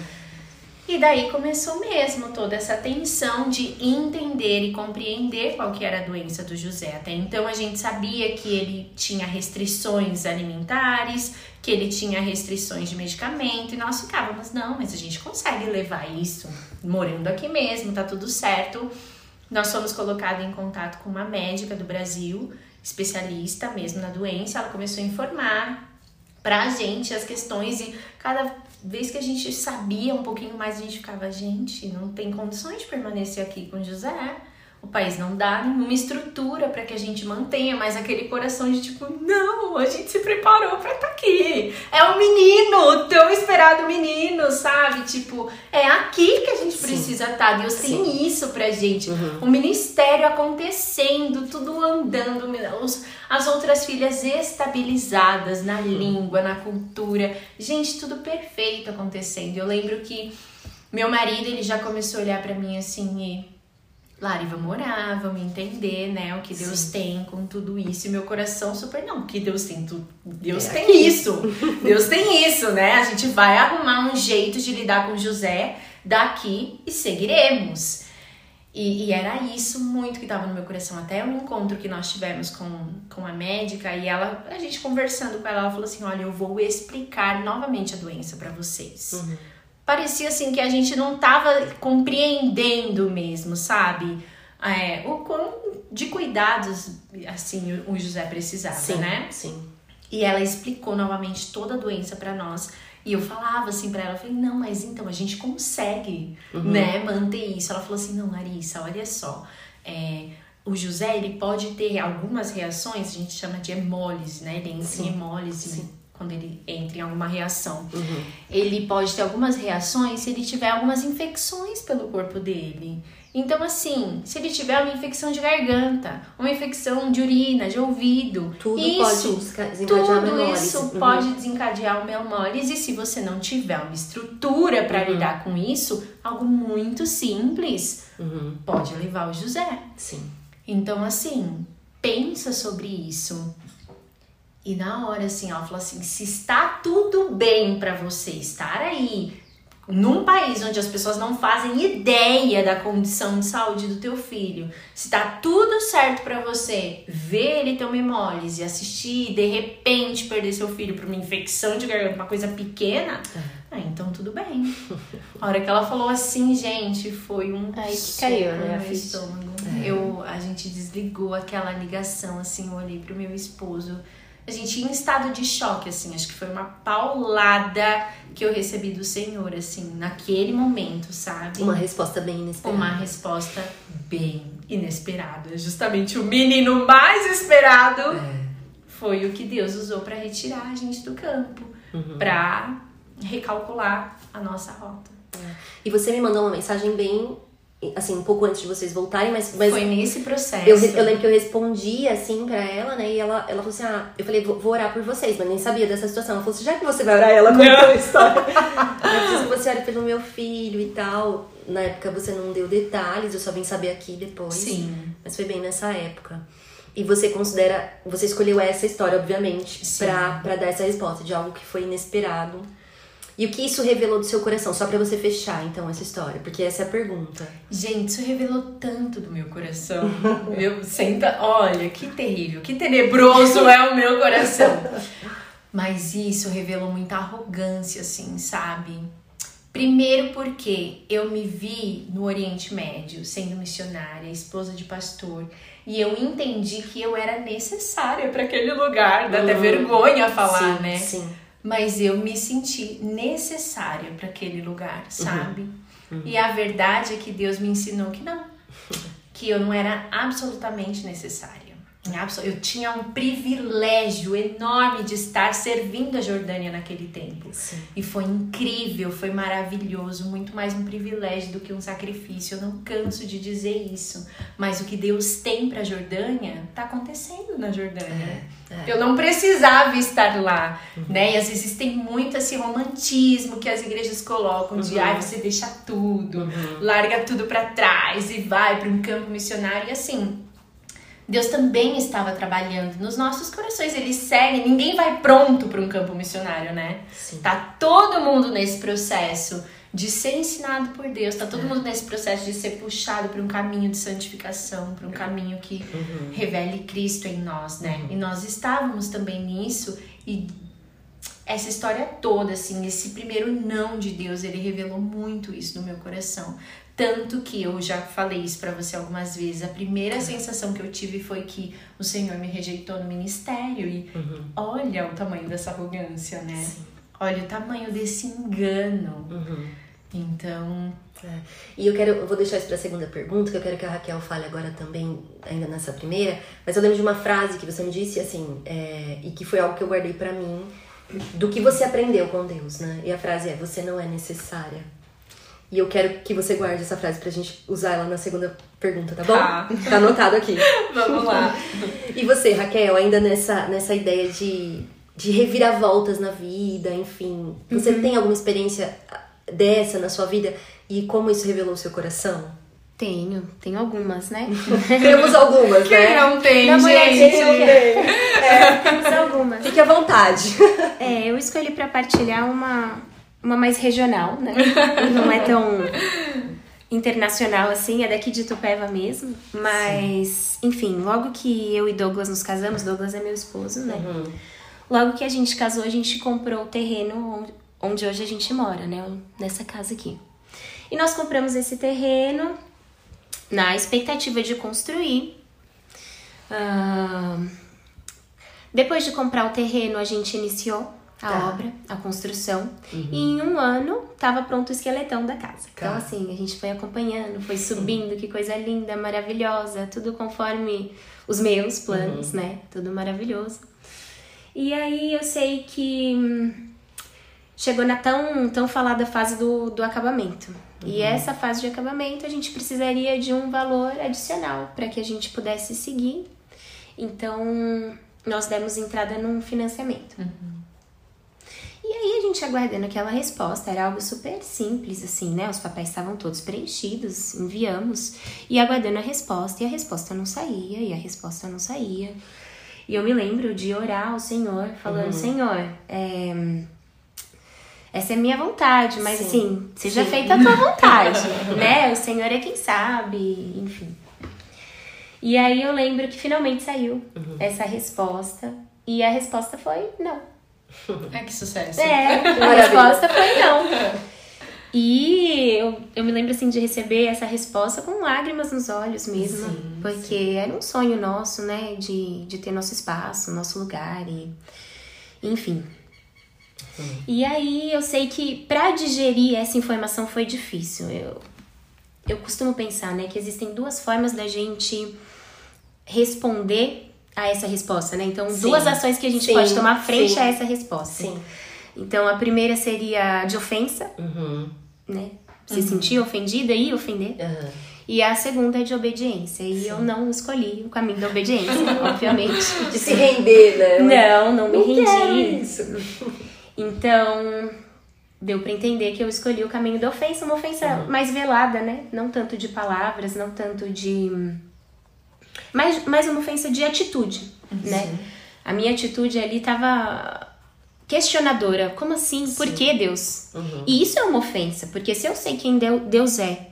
E daí começou mesmo toda essa tensão de entender e compreender qual que era a doença do José. Até então a gente sabia que ele tinha restrições alimentares, que ele tinha restrições de medicamento, e nós ficávamos, não, mas a gente consegue levar isso morando aqui mesmo, tá tudo certo. Nós fomos colocados em contato com uma médica do Brasil, especialista mesmo na doença, ela começou a informar pra gente as questões e cada vez que a gente sabia um pouquinho mais, a gente ficava, gente, não tem condições de permanecer aqui com José. O país não dá nenhuma estrutura para que a gente mantenha, mas aquele coração de tipo, não, a gente se preparou para estar aqui. É o menino, o tão esperado menino, sabe? Tipo, é aqui que a gente Sim. precisa estar. Deus Sim. tem isso pra gente. Uhum. O ministério acontecendo, tudo andando, os- as outras filhas estabilizadas na língua, na cultura. Gente, tudo perfeito acontecendo. Eu lembro que meu marido, ele já começou a olhar pra mim assim e... Lari, vamos orar, vamos entender, né, o que Deus Sim. tem com tudo isso. E meu coração super, não, que Deus tem tudo. Deus É tem aqui. isso. Deus tem isso, né? A gente vai arrumar um jeito de lidar com José daqui e seguiremos. E, e era isso muito que estava no meu coração. Até o encontro que nós tivemos com, com a médica e ela, a gente conversando com ela, ela falou assim: Olha, eu vou explicar novamente a doença para vocês. Uhum. Parecia assim que a gente não tava compreendendo mesmo, sabe? É, o quão de cuidados assim o José precisava, Sim, né? sim. E ela explicou novamente toda a doença pra nós. E eu falava assim pra ela, eu falei, não, mas então a gente consegue, né, manter isso. Ela falou assim, não, Larissa, olha só, é, o José, ele pode ter algumas reações, a gente chama de hemólise, né, ele entra em hemólise sim. Quando ele entra em alguma reação. Uhum. Ele pode ter algumas reações se ele tiver algumas infecções pelo corpo dele. Então, assim, se ele tiver uma infecção de garganta, uma infecção de urina, de ouvido, Tudo isso, pode desencadear tudo isso Uhum. pode desencadear o memólise e se você não tiver uma estrutura para Uhum. lidar com isso, algo muito simples Uhum. pode levar o José. Sim. Então, assim, pensa sobre isso. E na hora, assim, ela falou assim: se está tudo bem para você estar aí, num país onde as pessoas não fazem ideia da condição de saúde do teu filho, se tá tudo certo para você ver ele ter uma hemólise, assistir, de repente perder seu filho por uma infecção de garganta, uma coisa pequena, ah, então tudo bem. A hora que ela falou assim, gente, foi um Aí que caiu, né, meu estômago. Eu, a gente desligou aquela ligação, assim, eu olhei pro meu esposo a gente em estado de choque, assim. Acho que foi uma paulada que eu recebi do Senhor, assim, naquele momento, sabe? Uma resposta bem inesperada. Uma resposta bem inesperada. Justamente o menino mais esperado É. foi o que Deus usou para retirar a gente do campo, Uhum. pra recalcular a nossa rota. E você me mandou uma mensagem bem, assim, um pouco antes de vocês voltarem, mas, mas Foi nesse processo. eu, eu lembro que eu respondi assim pra ela, né? E ela, ela falou assim: Ah, eu falei, vou, vou orar por vocês, mas nem sabia dessa situação. Ela falou assim: já que você vai orar, ela contou a história. eu preciso que você ore pelo meu filho e tal. Na época você não deu detalhes, eu só vim saber aqui depois. Sim. Mas foi bem nessa época. E você considera. Você escolheu essa história, obviamente, Sim. pra, pra dar essa resposta de algo que foi inesperado. E o que isso revelou do seu coração? Só pra você fechar, então, essa história. Porque essa é a pergunta. Gente, isso revelou tanto do meu coração. meu, senta, olha, que terrível, que tenebroso é o meu coração. Mas isso revelou muita arrogância, assim, sabe? Primeiro porque eu me vi no Oriente Médio, sendo missionária, esposa de pastor, e eu entendi que eu era necessária para aquele lugar. Dá até Uhum. vergonha falar, sim, né? Sim. Mas eu me senti necessária para aquele lugar, Uhum. sabe? E a verdade é que Deus me ensinou que não. Que eu não era absolutamente necessária. Eu tinha um privilégio enorme de estar servindo a Jordânia naquele tempo. Sim. E foi incrível, foi maravilhoso, muito mais um privilégio do que um sacrifício. Eu não canso de dizer isso. Mas o que Deus tem para a Jordânia tá acontecendo na Jordânia. É, Eu não precisava estar lá, né? E às vezes tem muito esse romantismo que as igrejas colocam de, ai, você deixa tudo, larga tudo para trás e vai para um campo missionário e assim. Deus também estava trabalhando nos nossos corações. Ele segue, ninguém vai pronto para um campo missionário, né? Sim. Tá todo mundo nesse processo de ser ensinado por Deus, tá todo mundo nesse processo de ser puxado para um caminho de santificação, para um caminho que revele Cristo em nós, né? E nós estávamos também nisso e essa história toda, assim, esse primeiro não de Deus, ele revelou muito isso no meu coração. Tanto que eu já falei isso pra você algumas vezes. A primeira sensação que eu tive foi que o Senhor me rejeitou no ministério. E olha o tamanho dessa arrogância, né? Olha o tamanho desse engano. Então, É. E eu quero, eu vou deixar isso pra segunda pergunta, que eu quero que a Raquel fale agora também, ainda nessa primeira. Mas eu lembro de uma frase que você me disse, assim, é, e que foi algo que eu guardei pra mim, do que você aprendeu com Deus, né? E a frase é: Você não é necessária. E eu quero que você guarde essa frase pra gente usar ela na segunda pergunta, tá bom? Tá. Tá anotado aqui. vamos lá. E você, Raquel, ainda nessa, nessa ideia de, de reviravoltas na vida, enfim, você Uhum. tem alguma experiência dessa na sua vida e como isso revelou o seu coração? Tenho, tenho algumas, né? Temos algumas, Quem né? não tem, olhadinha. gente? Temos algumas. Fique à vontade. É, eu escolhi pra partilhar uma, uma mais regional, né? Não é tão internacional assim, é daqui de Tupéva mesmo. Mas, enfim, logo que eu e Douglas nos casamos, Douglas é meu esposo, né? Logo que a gente casou, a gente comprou o terreno onde, hoje a gente mora, né? Nessa casa aqui. E nós compramos esse terreno na expectativa de construir. Ah, depois de comprar o terreno, a gente iniciou a Tá. obra, a construção. E em um ano tava pronto o esqueletão da casa. Então, Tá. assim, a gente foi acompanhando, foi subindo, que coisa linda, maravilhosa, tudo conforme os meus planos, né? Tudo maravilhoso. E aí eu sei que hum, chegou na tão, tão falada fase do, do acabamento. E essa fase de acabamento a gente precisaria de um valor adicional para que a gente pudesse seguir. Então nós demos entrada num financiamento. E aí a gente aguardando aquela resposta, era algo super simples, assim, né? Os papéis estavam todos preenchidos, enviamos, e aguardando a resposta, e a resposta não saía, e a resposta não saía. E eu me lembro de orar ao Senhor, falando, Senhor, é, essa é minha vontade, mas Sim. assim, seja Sim. feita a tua vontade, né? O Senhor é quem sabe, enfim. E aí eu lembro que finalmente saiu essa resposta, e a resposta foi não. Ai, que sucesso. É, a resposta foi não. E eu, eu me lembro assim de receber essa resposta com lágrimas nos olhos mesmo, Sim, porque era um sonho nosso, né, de, de ter nosso espaço, nosso lugar e enfim. E aí eu sei que para digerir essa informação foi difícil. Eu, eu costumo pensar, né, que existem duas formas da gente responder a essa resposta, né? Então, Sim. duas ações que a gente Sim, pode tomar frente sim. a essa resposta. Sim. Então, a primeira seria de ofensa, Uhum. né? Se sentir ofendida e ofender. Aham. E a segunda é de obediência. E eu não escolhi o caminho da obediência, obviamente. De se render, né? Não, não me Não rendi. isso. Então, deu pra entender que eu escolhi o caminho da ofensa, uma ofensa mais velada, né? Não tanto de palavras, não tanto de. Mais, mais uma ofensa de atitude, né? A minha atitude ali tava questionadora. Como assim? Por que Deus? E isso é uma ofensa, porque se eu sei quem Deu- Deus é,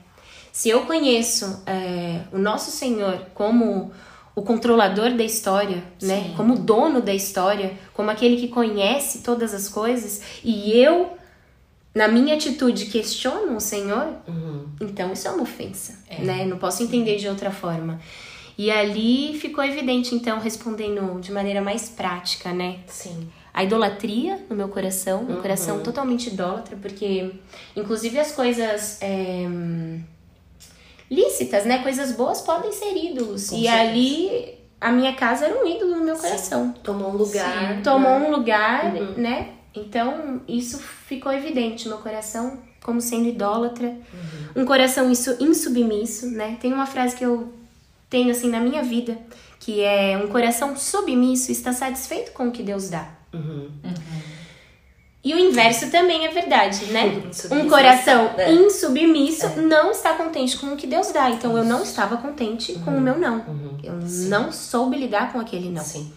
se eu conheço é, o nosso Senhor como o controlador da história, né? Como o dono da história, como aquele que conhece todas as coisas, e eu, na minha atitude, questiono o Senhor, então isso é uma ofensa, né? Não posso entender de outra forma. E ali ficou evidente, então, respondendo de maneira mais prática, né? Sim. a idolatria no meu coração, um Uhum. coração totalmente idólatra, porque inclusive as coisas é, lícitas, né, coisas boas podem ser ídolos. Com e certeza. ali a minha casa era um ídolo no meu coração. Tomou um lugar. Tomou né? um lugar, Uhum. né? Então isso ficou evidente, meu coração como sendo idólatra, Uhum. um coração insu- insubmisso, né? Tem uma frase que eu tenho assim na minha vida, que é um coração submisso está satisfeito com o que Deus dá. Uhum. E o inverso também é verdade, né? Um coração é. insubmisso não está contente com o que Deus dá. Então eu não estava contente com o meu não. Eu não soube lidar com aquele não. Sim.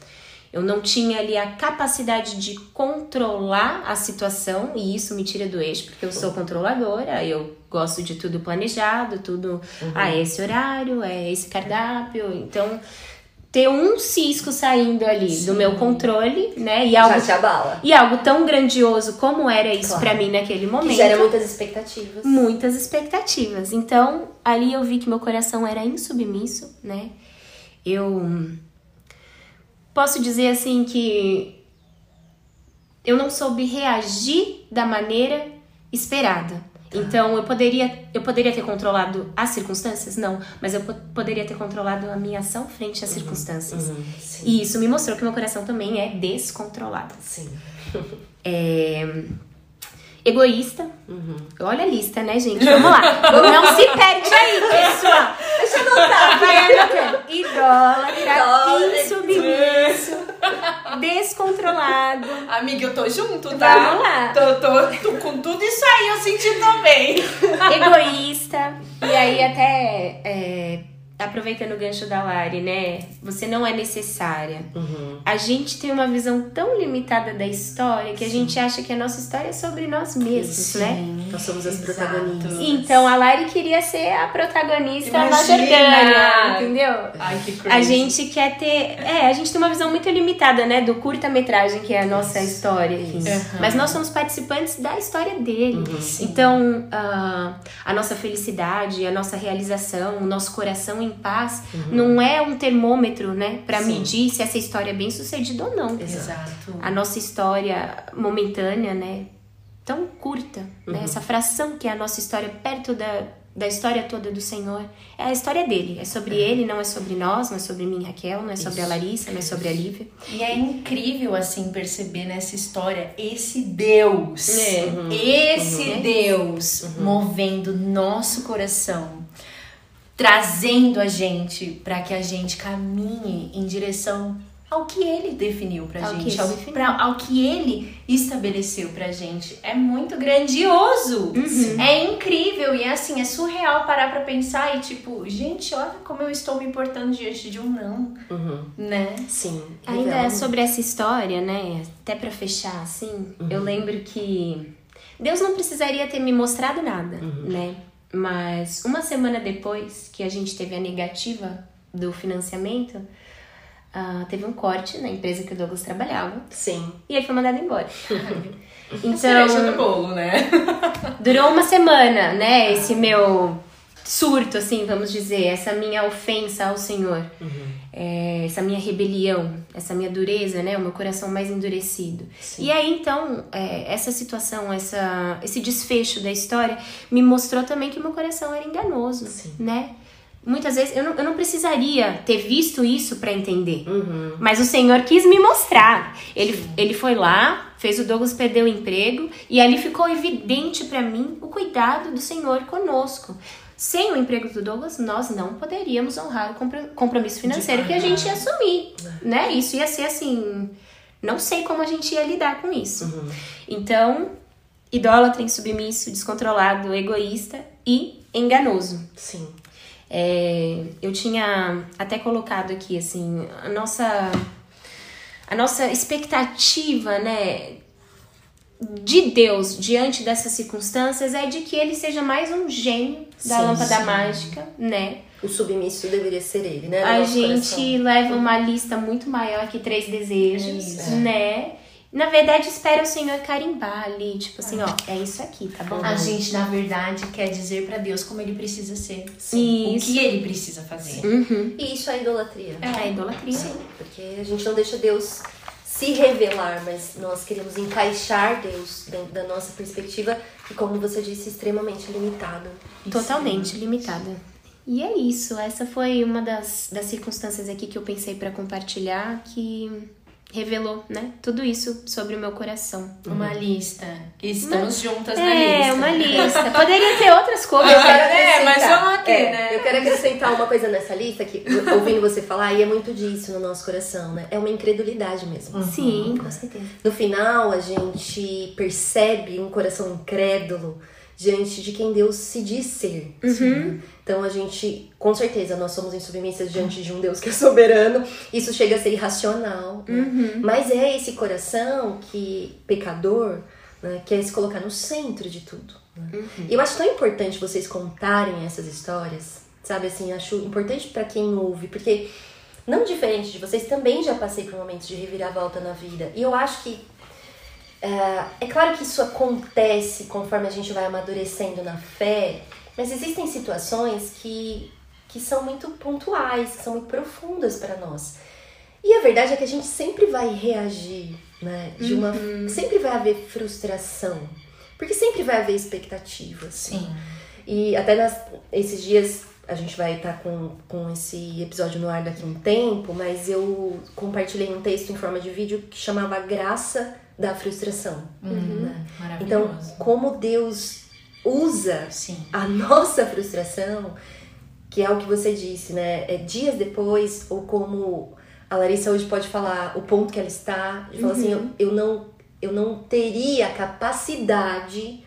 Eu não tinha ali a capacidade de controlar a situação e isso me tira do eixo, porque eu sou controladora, eu gosto de tudo planejado, tudo, ah, é esse horário, é esse cardápio, então ter um cisco saindo ali do meu controle, né, e algo Já te abala. e algo tão grandioso como era isso Claro. pra mim naquele Que momento. gera muitas expectativas. muitas expectativas. Então, ali eu vi que meu coração era insubmisso, né? Eu posso dizer assim que eu não soube reagir da maneira esperada. Então, eu poderia, eu poderia ter controlado as circunstâncias? Não. Mas eu po- poderia ter controlado a minha ação frente às circunstâncias. Uhum. E isso me mostrou que meu coração também é descontrolado. Sim. É... Egoísta. Uhum. Olha a lista, né, gente? Vamos lá. Não se perde aí, pessoal. Deixa eu anotar. Vai anotando. Idólatra. insubmisso, descontrolado. Amiga, eu tô junto, tá? Vamos lá. Tô, tô, tô com tudo isso aí, eu senti também. Egoísta. E aí, até é, aproveitando o gancho da Lari, né? Você não é necessária. Uhum. A gente tem uma visão tão limitada da história que a gente acha que a nossa história é sobre nós mesmos, né? Nós somos as Exato. protagonistas. Então a Lari queria ser a protagonista na Imagina! Jordânia, entendeu? Ai, que crazy. A gente quer ter. É, a gente tem uma visão muito limitada, né? Do curta-metragem que é a nossa história. Enfim. Uhum. Mas nós somos participantes da história dele. Sim. Então, ah, a nossa felicidade, a nossa realização, o nosso coração em paz não é um termômetro, né? Sim. medir se essa história é bem sucedida ou não. Exato. A nossa história momentânea, né? Tão curta, né? Essa fração que é a nossa história perto da, da história toda do Senhor. É a história dele. É sobre ele, não é sobre nós, não é sobre mim, Raquel, não é sobre a Larissa, não é sobre a Lívia. E é incrível, assim, perceber nessa história esse Deus. É. Uhum. Esse Uhum. Deus movendo nosso coração. Trazendo a gente para que a gente caminhe em direção ao que ele definiu pra Ao gente, ao, pra- ao que ele estabeleceu pra gente. É muito grandioso. Uhum. É incrível e é assim, é surreal parar pra pensar e tipo, gente, olha como eu estou me importando diante de um não, Uhum. né? Sim. Ainda Revela- sobre essa história, né? Até pra fechar, assim, eu lembro que Deus não precisaria ter me mostrado nada, né? Mas uma semana depois que a gente teve a negativa do financiamento, ah, teve um corte na empresa que o Douglas trabalhava Sim. e ele foi mandado embora. Então, do bolo, né? durou uma semana, né? Esse meu surto, assim, vamos dizer, essa minha ofensa ao Senhor, uhum. é, essa minha rebelião, essa minha dureza, né? O meu coração mais endurecido. Sim. E aí, então, é, essa situação, essa, esse desfecho da história me mostrou também que o meu coração era enganoso, Sim. né? Muitas vezes eu não, eu não precisaria ter visto isso para entender, uhum. mas o Senhor quis me mostrar. Ele, ele foi lá, fez o Douglas perder o emprego e ali ficou evidente para mim o cuidado do Senhor conosco. Sem o emprego do Douglas, nós não poderíamos honrar o compromisso financeiro que a gente ia assumir, né? Isso ia ser assim, não sei como a gente ia lidar com isso. Uhum. Então, idólatra, insubmisso, descontrolado, egoísta e enganoso. Sim. É, eu tinha até colocado aqui assim a nossa a nossa expectativa, né, de Deus diante dessas circunstâncias é de que ele seja mais um gênio da sim, lâmpada sim. mágica, né? O submisso deveria ser ele, né? A gente coração. leva uma lista muito maior que três desejos, é né? Na verdade, espera o Senhor carimbar ali, tipo assim, ó, é isso aqui, tá bom? A gente, na verdade, quer dizer para Deus como ele precisa ser. Sim. Isso. O que ele precisa fazer. Uhum. E isso é idolatria. É, é idolatria. Sim, porque a gente não deixa Deus se revelar, mas nós queremos encaixar Deus dentro da nossa perspectiva e, como você disse, extremamente limitado. Totalmente limitada. E é isso, essa foi uma das, das circunstâncias aqui que eu pensei para compartilhar que revelou, né? Tudo isso sobre o meu coração. Uma uhum. lista. Estamos uma... juntas é, na lista. É, uma lista. Poderia ter outras coisas. É, mas vamos aqui, é, né? Eu quero acrescentar uma coisa nessa lista que, ouvindo você falar, e é muito disso no nosso coração, né? É uma incredulidade mesmo. Uhum. Sim, com certeza. No final, a gente percebe um coração incrédulo diante de quem Deus se diz ser. Uhum. Então a gente, com certeza, nós somos insubmissas diante de um Deus que é soberano. Isso chega a ser irracional. Né? Uhum. Mas é esse coração que, pecador, né, quer se colocar no centro de tudo. Né? Uhum. E eu acho tão importante vocês contarem essas histórias, sabe? Assim, acho importante para quem ouve, porque não diferente de vocês, também já passei por momentos de reviravolta na vida. E eu acho que é, é claro que isso acontece conforme a gente vai amadurecendo na fé, mas existem situações que, que são muito pontuais, que são muito profundas para nós. E a verdade é que a gente sempre vai reagir, né? De uma, uhum. Sempre vai haver frustração. Porque sempre vai haver expectativas. Sim. E até nas, esses dias a gente vai estar tá com, com esse episódio no ar daqui a um tempo, mas eu compartilhei um texto em forma de vídeo que chamava Graça da frustração. Uhum, né? Então, como Deus usa Sim. a nossa frustração, que é o que você disse, né? É dias depois, ou como a Larissa hoje pode falar, o ponto que ela está, de falar assim, uhum. assim, eu, eu, não, eu não teria capacidade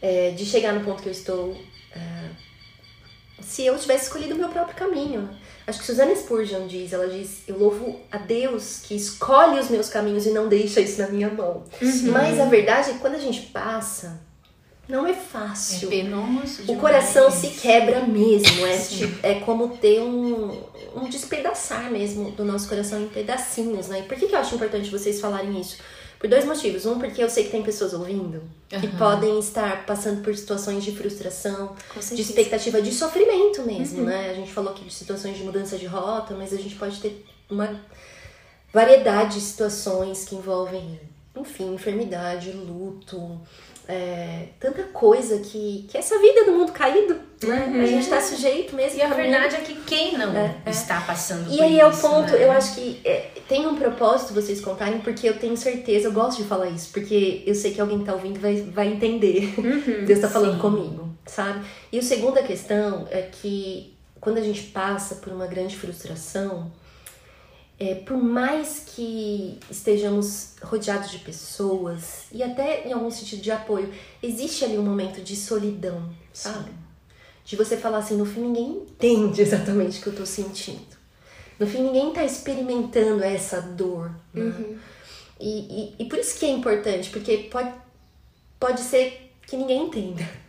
é, de chegar no ponto que eu estou é, se eu tivesse escolhido o meu próprio caminho. Acho que Susana Spurgeon diz, ela diz, eu louvo a Deus que escolhe os meus caminhos e não deixa isso na minha mão. Uhum. Mas a verdade é que quando a gente passa, não é fácil. É penoso O coração se quebra mesmo. É, tipo, é como ter um, um despedaçar mesmo do nosso coração em pedacinhos, né? E por que, que eu acho importante vocês falarem isso? Por dois motivos. Um, porque eu sei que tem pessoas ouvindo uhum. que podem estar passando por situações de frustração, de expectativa, de sofrimento mesmo, uhum. né? A gente falou aqui de situações de mudança de rota, mas a gente pode ter uma variedade de situações que envolvem, enfim, enfermidade, luto, é, tanta coisa que, que essa vida do mundo caído, né? Uhum. A gente está sujeito mesmo. E a verdade é que quem não é, é. está passando e por aí isso, é o ponto, né? eu acho que é, tem um propósito vocês contarem, porque eu tenho certeza, eu gosto de falar isso, porque eu sei que alguém está ouvindo vai, vai entender. Uhum, Deus está falando comigo, sabe? E a segunda questão é que quando a gente passa por uma grande frustração, é, por mais que estejamos rodeados de pessoas e até em algum sentido de apoio, existe ali um momento de solidão, sabe? Sim. De você falar assim, no fim ninguém entende exatamente o que eu tô sentindo. No fim ninguém tá experimentando essa dor. Né? Uhum. E, e, e por isso que é importante, porque pode, pode ser que ninguém entenda.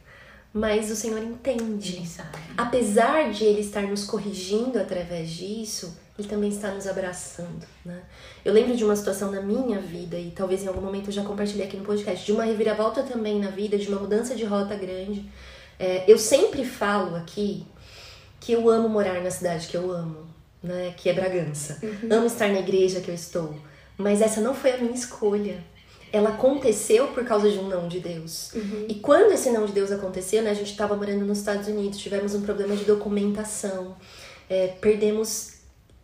Mas o Senhor entende. Apesar de Ele estar nos corrigindo através disso, Ele também está nos abraçando, né? Eu lembro de uma situação na minha vida, e talvez em algum momento eu já compartilhei aqui no podcast, de uma reviravolta também na vida, de uma mudança de rota grande. É, eu sempre falo aqui que eu amo morar na cidade que eu amo, né? Que é Bragança. Uhum. Amo estar na igreja que eu estou. Mas essa não foi a minha escolha. Ela aconteceu por causa de um não de Deus. Uhum. E quando esse não de Deus aconteceu, né? A gente estava morando nos Estados Unidos, tivemos um problema de documentação. É, perdemos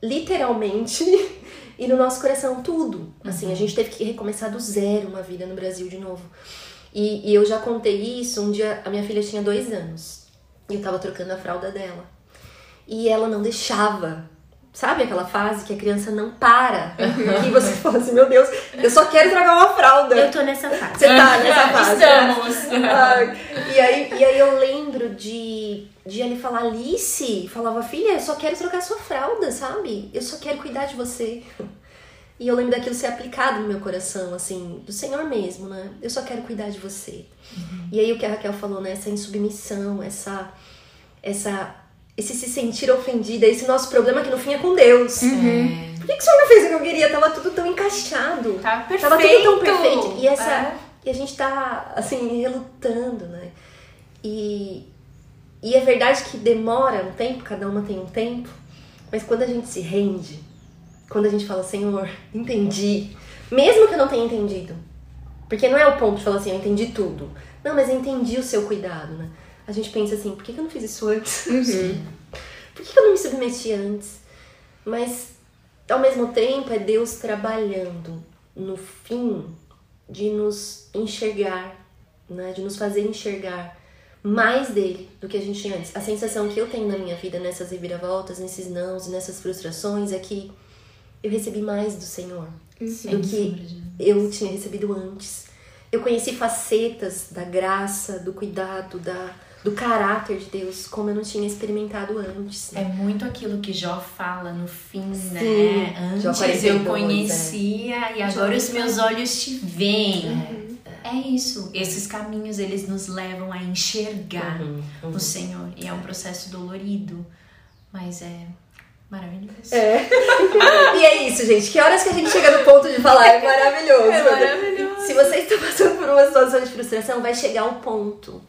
literalmente e no nosso coração tudo. Assim, uhum. a gente teve que recomeçar do zero uma vida no Brasil de novo. E, e, eu já contei isso, um dia a minha filha tinha dois anos. E eu tava trocando a fralda dela. E ela não deixava. Sabe aquela fase que a criança não para? Uhum. E você fala assim, meu Deus, eu só quero trocar uma fralda. Eu tô nessa fase. Você tá nessa fase. Estamos. Ai, e, aí, e aí eu lembro de de ele falar, Alice, falava, filha, eu só quero trocar sua fralda, sabe? Eu só quero cuidar de você. E eu lembro daquilo ser aplicado no meu coração, assim, do Senhor mesmo, né? Eu só quero cuidar de você. Uhum. E aí o que a Raquel falou, né? Essa insubmissão, essa, essa, esse se sentir ofendida, esse nosso problema que no fim é com Deus. Uhum. Por que, que o Senhor não fez o que eu queria? Tava tudo tão encaixado. Tá perfeito. Tava tudo tão perfeito. E, essa, é. e a gente tá, assim, relutando, né? E, e é verdade que demora um tempo, cada uma tem um tempo, mas quando a gente se rende, quando a gente fala, Senhor, entendi, mesmo que eu não tenha entendido, porque não é o ponto de falar assim, eu entendi tudo. Não, mas eu entendi o seu cuidado, né? A gente pensa assim, por que, eu não fiz isso antes? Uhum. por que eu não me submeti antes? Mas, ao mesmo tempo, é Deus trabalhando no fim de nos enxergar, né? De nos fazer enxergar mais dele do que a gente tinha antes. A sensação que eu tenho na minha vida nessas reviravoltas, nesses nãos, nessas frustrações é que eu recebi mais do Senhor Sim, do que eu tinha recebido antes. Eu conheci facetas da graça, do cuidado, da, do caráter de Deus, como eu não tinha experimentado antes. Né? É muito aquilo que Jó fala no fim, Sim, né? Antes eu conhecia é. e agora os meus olhos te veem. Uhum. É isso. Esses caminhos eles nos levam a enxergar uhum, uhum. o Senhor e é um processo dolorido, mas é maravilhoso. É. e é isso, gente. Que horas que a gente chega no ponto de falar é maravilhoso. É maravilhoso. Se você está passando por uma situação de frustração, vai chegar um ponto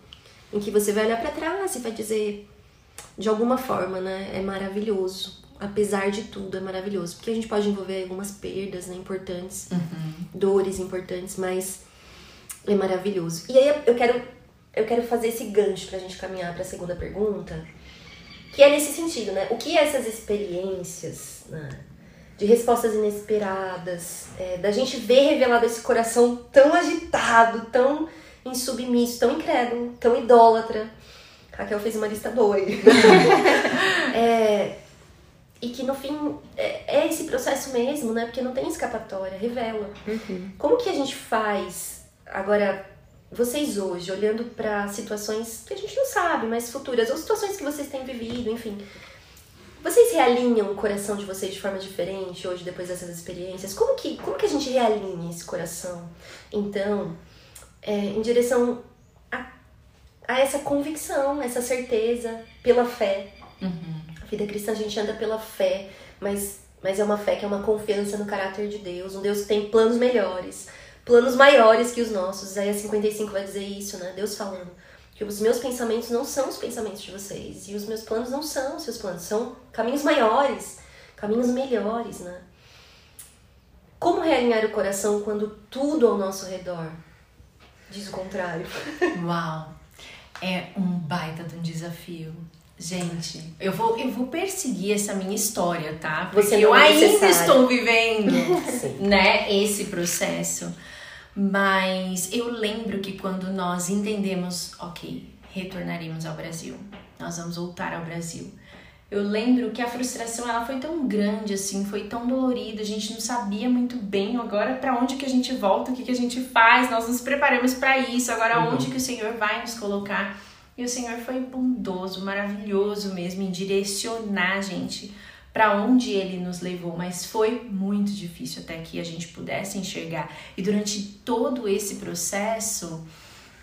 em que você vai olhar para trás e vai dizer de alguma forma, né? É maravilhoso. Apesar de tudo, é maravilhoso. Porque a gente pode envolver algumas perdas né, importantes, uhum. dores importantes, mas é maravilhoso. E aí eu quero, eu quero fazer esse gancho pra gente caminhar para a segunda pergunta, que é nesse sentido, né? O que essas experiências né, de respostas inesperadas, é, da gente ver revelado esse coração tão agitado, tão insubmisso, tão incrédulo, tão idólatra. Raquel fez uma lista boa aí. é, e que no fim é, é, esse processo mesmo, né? Porque não tem escapatória, revela. Uhum. Como que a gente faz Agora, vocês hoje, olhando para situações que a gente não sabe, mas futuras, ou situações que vocês têm vivido, enfim, vocês realinham o coração de vocês de forma diferente hoje, depois dessas experiências? Como que, como que a gente realinha esse coração? Então, é, em direção a, a, essa convicção, essa certeza pela fé. Uhum. A vida cristã a gente anda pela fé, mas, mas é uma fé que é uma confiança no caráter de Deus, um Deus que tem planos melhores planos maiores que os nossos. Isaías 55 vai dizer isso, né? Deus falando. Que os meus pensamentos não são os pensamentos de vocês. E os meus planos não são os seus planos. São caminhos maiores, caminhos melhores, né? Como realinhar o coração quando tudo ao nosso redor diz o contrário? Uau! É um baita de um desafio. Gente, eu vou, eu vou perseguir essa minha história, tá? Porque Você eu é ainda estou vivendo, né, esse processo. Mas eu lembro que quando nós entendemos, ok, retornaremos ao Brasil, nós vamos voltar ao Brasil. Eu lembro que a frustração ela foi tão grande assim, foi tão dolorida, a gente não sabia muito bem agora para onde que a gente volta, o que que a gente faz, nós nos preparamos para isso, agora uhum. onde que o Senhor vai nos colocar. E o Senhor foi bondoso, maravilhoso mesmo em direcionar a gente para onde ele nos levou, mas foi muito difícil até que a gente pudesse enxergar. E durante todo esse processo,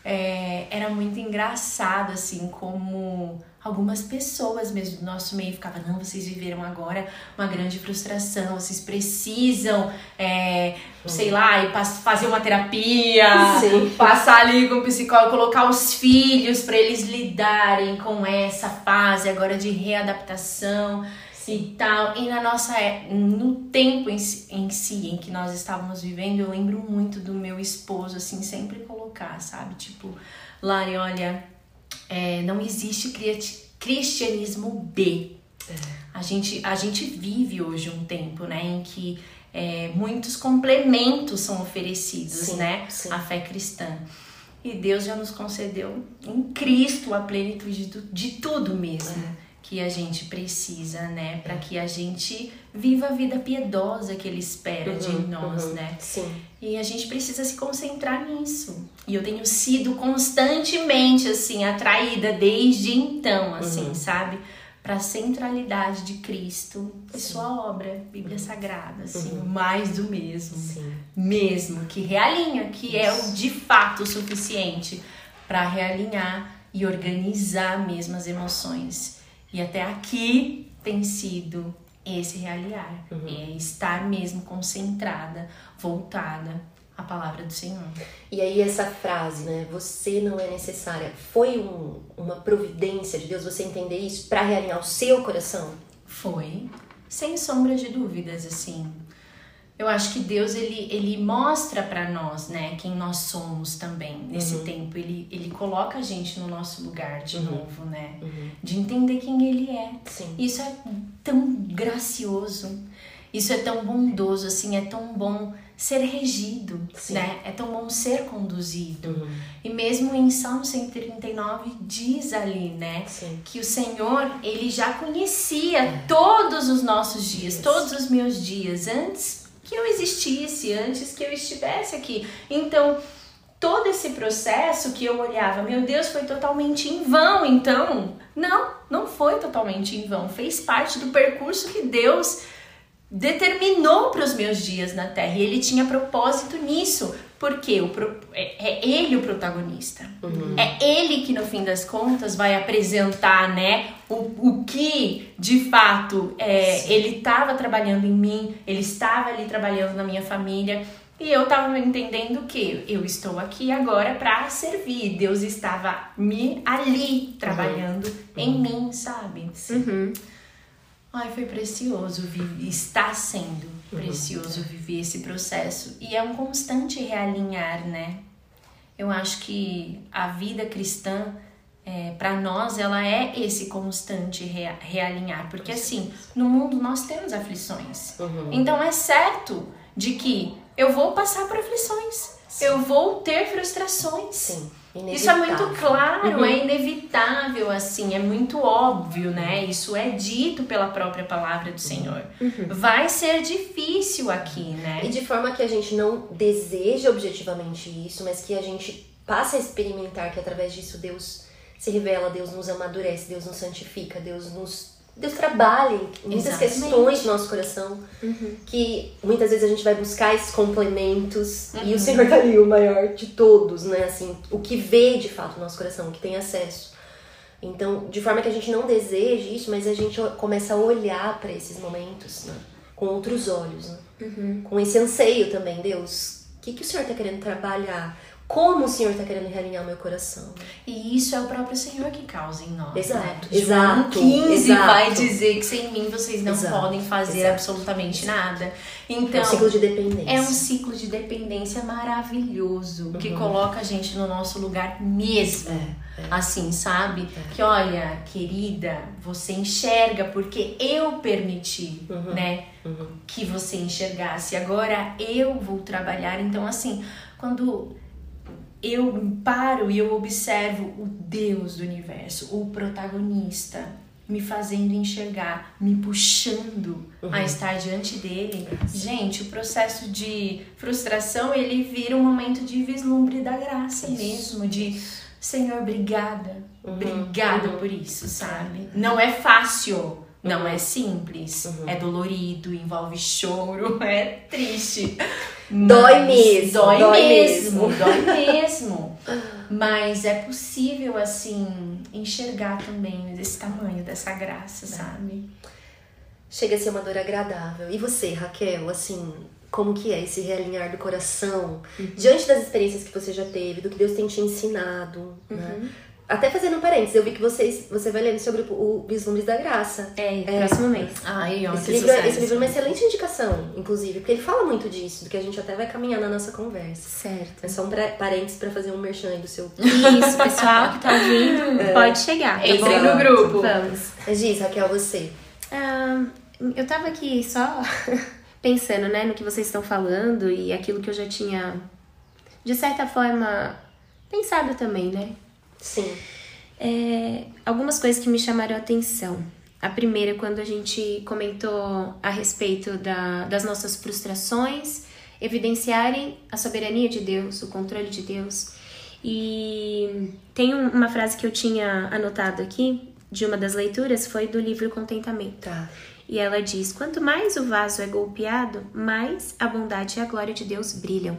é, era muito engraçado, assim, como algumas pessoas mesmo do nosso meio ficavam, não, vocês viveram agora uma grande frustração, vocês precisam, é, sei lá, fazer uma terapia, Sim. passar ali com o psicólogo, colocar os filhos para eles lidarem com essa fase agora de readaptação e tal. E na nossa é, no tempo em si, em si, em que nós estávamos vivendo, eu lembro muito do meu esposo assim sempre colocar, sabe? Tipo, Lari, olha, é, não existe cristianismo B. É. A gente a gente vive hoje um tempo, né, em que é, muitos complementos são oferecidos, sim, né, sim. à fé cristã. E Deus já nos concedeu em Cristo a plenitude de, de tudo mesmo. É que a gente precisa, né? Para que a gente viva a vida piedosa que ele espera uhum, de nós, uhum, né? Sim. E a gente precisa se concentrar nisso. E eu tenho sido constantemente, assim, atraída desde então, assim, uhum. sabe? Para a centralidade de Cristo e Sim. sua obra, Bíblia uhum. Sagrada, assim, uhum. mais do mesmo. Sim. Mesmo, que realinha, que Isso. é o de fato o suficiente para realinhar e organizar mesmo as emoções e até aqui tem sido esse realiar, uhum. é estar mesmo concentrada, voltada à palavra do Senhor. E aí essa frase, né? Você não é necessária. Foi um, uma providência de Deus você entender isso para realinhar o seu coração? Foi, sem sombra de dúvidas, assim. Eu acho que Deus ele, ele mostra para nós, né, quem nós somos também nesse uhum. tempo. Ele, ele coloca a gente no nosso lugar de uhum. novo, né? Uhum. De entender quem ele é. Sim. Isso é tão gracioso. Isso é tão bondoso, assim, é tão bom ser regido, Sim. né? É tão bom ser conduzido. Uhum. E mesmo em Salmo 139 diz ali, né, Sim. que o Senhor, ele já conhecia é. todos os nossos dias, todos os meus dias antes que eu existisse, antes que eu estivesse aqui. Então, todo esse processo que eu olhava, meu Deus, foi totalmente em vão. Então, não, não foi totalmente em vão. Fez parte do percurso que Deus determinou para os meus dias na Terra. E Ele tinha propósito nisso. Porque o, é, é ele o protagonista. Uhum. É ele que, no fim das contas, vai apresentar, né, o, o que de fato é, ele estava trabalhando em mim, ele estava ali trabalhando na minha família. E eu estava entendendo que eu estou aqui agora para servir. Deus estava me ali trabalhando uhum. em mim, sabe? Uhum. Ai, foi precioso, está sendo. Precioso viver esse processo. E é um constante realinhar, né? Eu acho que a vida cristã, é, para nós, ela é esse constante rea realinhar. Porque assim, no mundo nós temos aflições. Uhum. Então é certo de que eu vou passar por aflições. Sim. Eu vou ter frustrações. Sim. Isso é muito claro, uhum. é inevitável, assim, é muito óbvio, né? Isso é dito pela própria palavra do Senhor. Uhum. Vai ser difícil aqui, né? E de forma que a gente não deseja objetivamente isso, mas que a gente passa a experimentar que através disso Deus se revela, Deus nos amadurece, Deus nos santifica, Deus nos Deus trabalha em muitas Exatamente. questões do nosso coração, uhum. que muitas vezes a gente vai buscar esses complementos uhum. e o Senhor tá ali, o maior de todos, né? Assim, o que vê de fato o nosso coração, o que tem acesso. Então, de forma que a gente não deseje isso, mas a gente começa a olhar para esses momentos né? com outros olhos, né? uhum. com esse anseio também, Deus. O que, que o Senhor está querendo trabalhar? Como o Senhor está querendo realinhar o meu coração. E isso é o próprio Senhor que causa em nós. Exato. Né? Exato. 15 exato. vai dizer que sem mim vocês não exato, podem fazer exato, absolutamente nada. Então, é um ciclo de dependência. É um ciclo de dependência maravilhoso uhum. que coloca a gente no nosso lugar mesmo. É, é. Assim, sabe? É. Que olha, querida, você enxerga porque eu permiti, uhum. né? Uhum. Que você enxergasse. Agora eu vou trabalhar. Então, assim, quando eu paro e eu observo o Deus do universo, o protagonista, me fazendo enxergar, me puxando uhum. a estar diante dele. Gente, o processo de frustração, ele vira um momento de vislumbre da graça isso. mesmo, de Senhor, obrigada. Uhum. Obrigada uhum. por isso, sabe? Não é fácil, Não é simples, Uhum. é dolorido, envolve choro, é triste. Dói mesmo, Dói, dói mesmo, mesmo. dói mesmo. Mas é possível, assim, enxergar também esse tamanho dessa graça, sabe? Chega a ser uma dor agradável. E você, Raquel, assim, como que é esse realinhar do coração? Diante das experiências que você já teve, do que Deus tem te ensinado, né? Até fazendo um parênteses, eu vi que vocês, você vai lendo sobre o, o Vislumbres da Graça. É, próximo mês. Ai, ó, Esse que livro, é- sucesso. esse livro é uma excelente indicação, inclusive, porque ele fala muito disso, do que a gente até vai caminhar na nossa conversa. Certo. É só um pra- parênteses pra fazer um merchan aí do seu. Isso, pessoal que tá ouvindo, pode chegar. tá Entre bom? no grupo. Vamos. Mas diz, Raquel, você. Ah, eu tava aqui só pensando, né, no que vocês estão falando e aquilo que eu já tinha, de certa forma, pensado também, né? Sim. É, algumas coisas que me chamaram a atenção. A primeira, quando a gente comentou a respeito da- das nossas frustrações, evidenciarem a soberania de Deus, o controle de Deus. E tem um- uma frase que eu tinha anotado aqui, de uma das leituras, foi do livro Contentamento. Tá. E ela diz: quanto mais o vaso é golpeado, mais a bondade e a glória de Deus brilham.